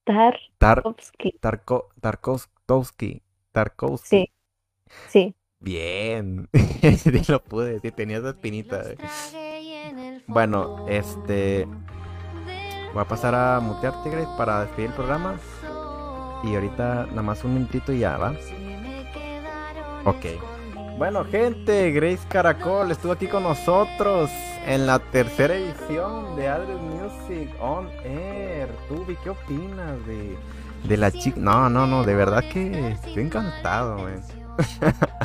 Tar, Tarkovsky. Tarko, Tarkovsky. Tarkovsky. Sí. Sí. Bien. *laughs* sí lo pude decir, tenía esa espinita. eh. Bueno, este. Voy a pasar a mutearte, Grace, para despedir el programa. Y ahorita nada más un minutito y ya, ¿va? Ok. Bueno, gente, Grace Caracol estuvo aquí con nosotros en la tercera edición de Adres Music On Air. Tú, Vi, ¿qué opinas de, de la chica? No, no, no, de verdad que estoy encantado, güey. *laughs*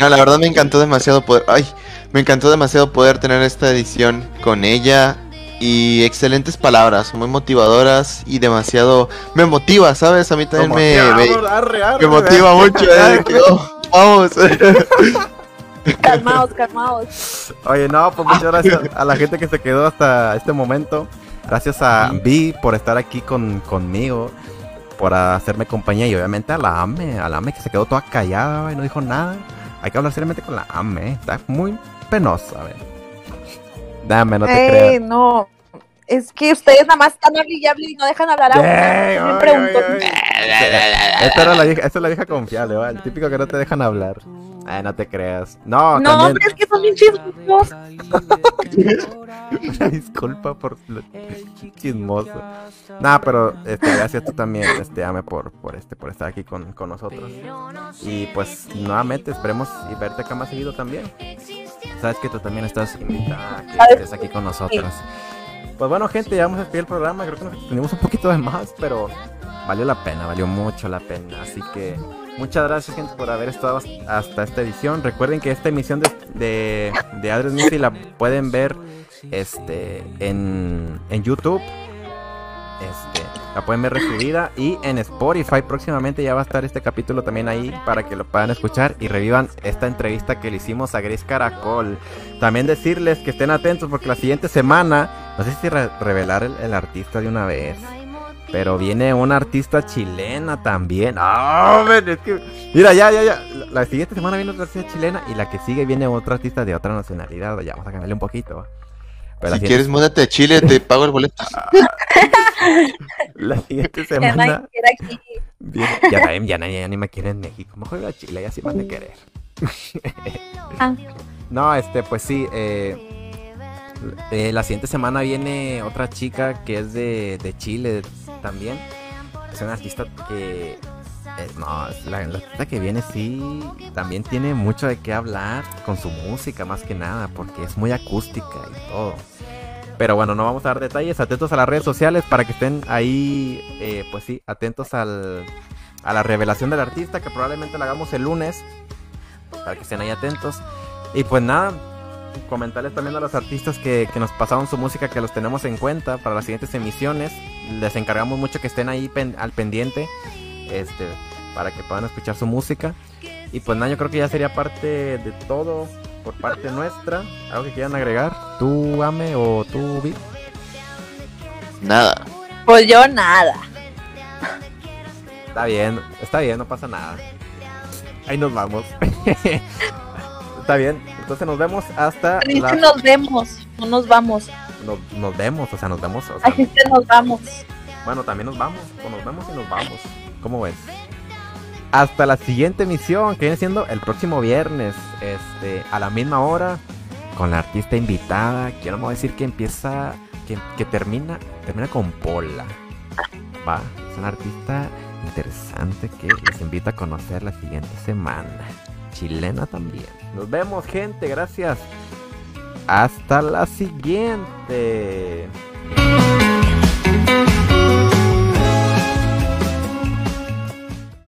No, la verdad me encantó demasiado poder. Ay, me encantó demasiado poder tener esta edición con ella. Y excelentes palabras, muy motivadoras y demasiado. Me motiva, ¿sabes? A mí también me, me, me motiva mucho. eh, que, oh, vamos. *laughs* Calmaos, calmaos. Oye, no, pues muchas gracias a la gente que se quedó hasta este momento. Gracias a Vi por estar aquí con, conmigo, por hacerme compañía y obviamente a la AME, a la AME que se quedó toda callada y no dijo nada. Hay que hablar seriamente con la AME, está muy penosa, a ver. Dame, no te Ey, creas. no. Es que ustedes nada más están hable y hable y no dejan hablar a uno. Ay, ay. Esta era la vieja, esta es la vieja confiable, ¿va? El típico que no te dejan hablar. Ay, no te creas. No, No, también. hombre, es que son bien chismosos. *laughs* Una disculpa por lo chismoso. Nah, pero este, gracias tú también, este, Ame, por, por este, por estar aquí con, con nosotros. Y pues nuevamente esperemos y verte acá más seguido también. Sabes que tú también estás invitada que estés aquí con nosotros. Pues bueno, gente, ya vamos a despedir el programa. Creo que nos extendimos un poquito de más, pero valió la pena, valió mucho la pena. Así que muchas gracias, gente, por haber estado hasta esta edición. Recuerden que esta emisión de, de, de Adres Music la pueden ver este, en, en YouTube. Este, la pueden ver resubida y en Spotify próximamente ya va a estar este capítulo también ahí para que lo puedan escuchar y revivan esta entrevista que le hicimos a Grace Caracol. También decirles que estén atentos porque la siguiente semana, no sé si re- revelar el, el artista de una vez, pero viene una artista chilena también. Que, mira, ya, ya, ya. La, la siguiente semana viene otra artista chilena y la que sigue viene otra artista de otra nacionalidad. Ya vamos a cambiarle un poquito. Si quieres, múdate a Chile, te pago el boleto. *laughs* La siguiente *laughs* Ya nadie semana quiere aquí. viene- ya, nadie- ya, nadie- ya ni me quiere en México. Mejor voy a Chile, ya sí han de querer. *laughs* Ah. No, este, pues sí. eh, eh, la siguiente semana viene otra chica que es de, de Chile también. Es una artista que. Eh, no, la, la artista que viene sí también tiene mucho de qué hablar con su música más que nada, porque es muy acústica y todo. Pero bueno, no vamos a dar detalles. Atentos a las redes sociales para que estén ahí, eh, pues sí, atentos al, a la revelación del artista, que probablemente la hagamos el lunes. Para que estén ahí atentos. Y pues nada, comentarles también a los artistas que, que nos pasaron su música, que los tenemos en cuenta para las siguientes emisiones. Les encargamos mucho que estén ahí pen- al pendiente, este, para que puedan escuchar su música. Y pues nada, yo creo que ya sería parte de todo por parte nuestra. ¿Algo que quieran agregar? ¿Tú, Ame, o tú, Vi? Nada. Pues yo nada. Está bien, está bien, no pasa nada. Ahí nos vamos. *laughs* está bien, entonces nos vemos hasta la... nos vemos, no nos vamos. Nos, nos vemos, o sea, nos vemos. o sea, Así que nos vamos. Bueno, también nos vamos, o nos vemos y nos vamos. ¿Cómo ves? Hasta la siguiente emisión, que viene siendo el próximo viernes, este, a la misma hora, con la artista invitada. Quiero no decir que empieza, que, que termina, termina con Pola. Va, es una artista interesante que les invito a conocer la siguiente semana. Chilena también. Nos vemos, gente, gracias. Hasta la siguiente.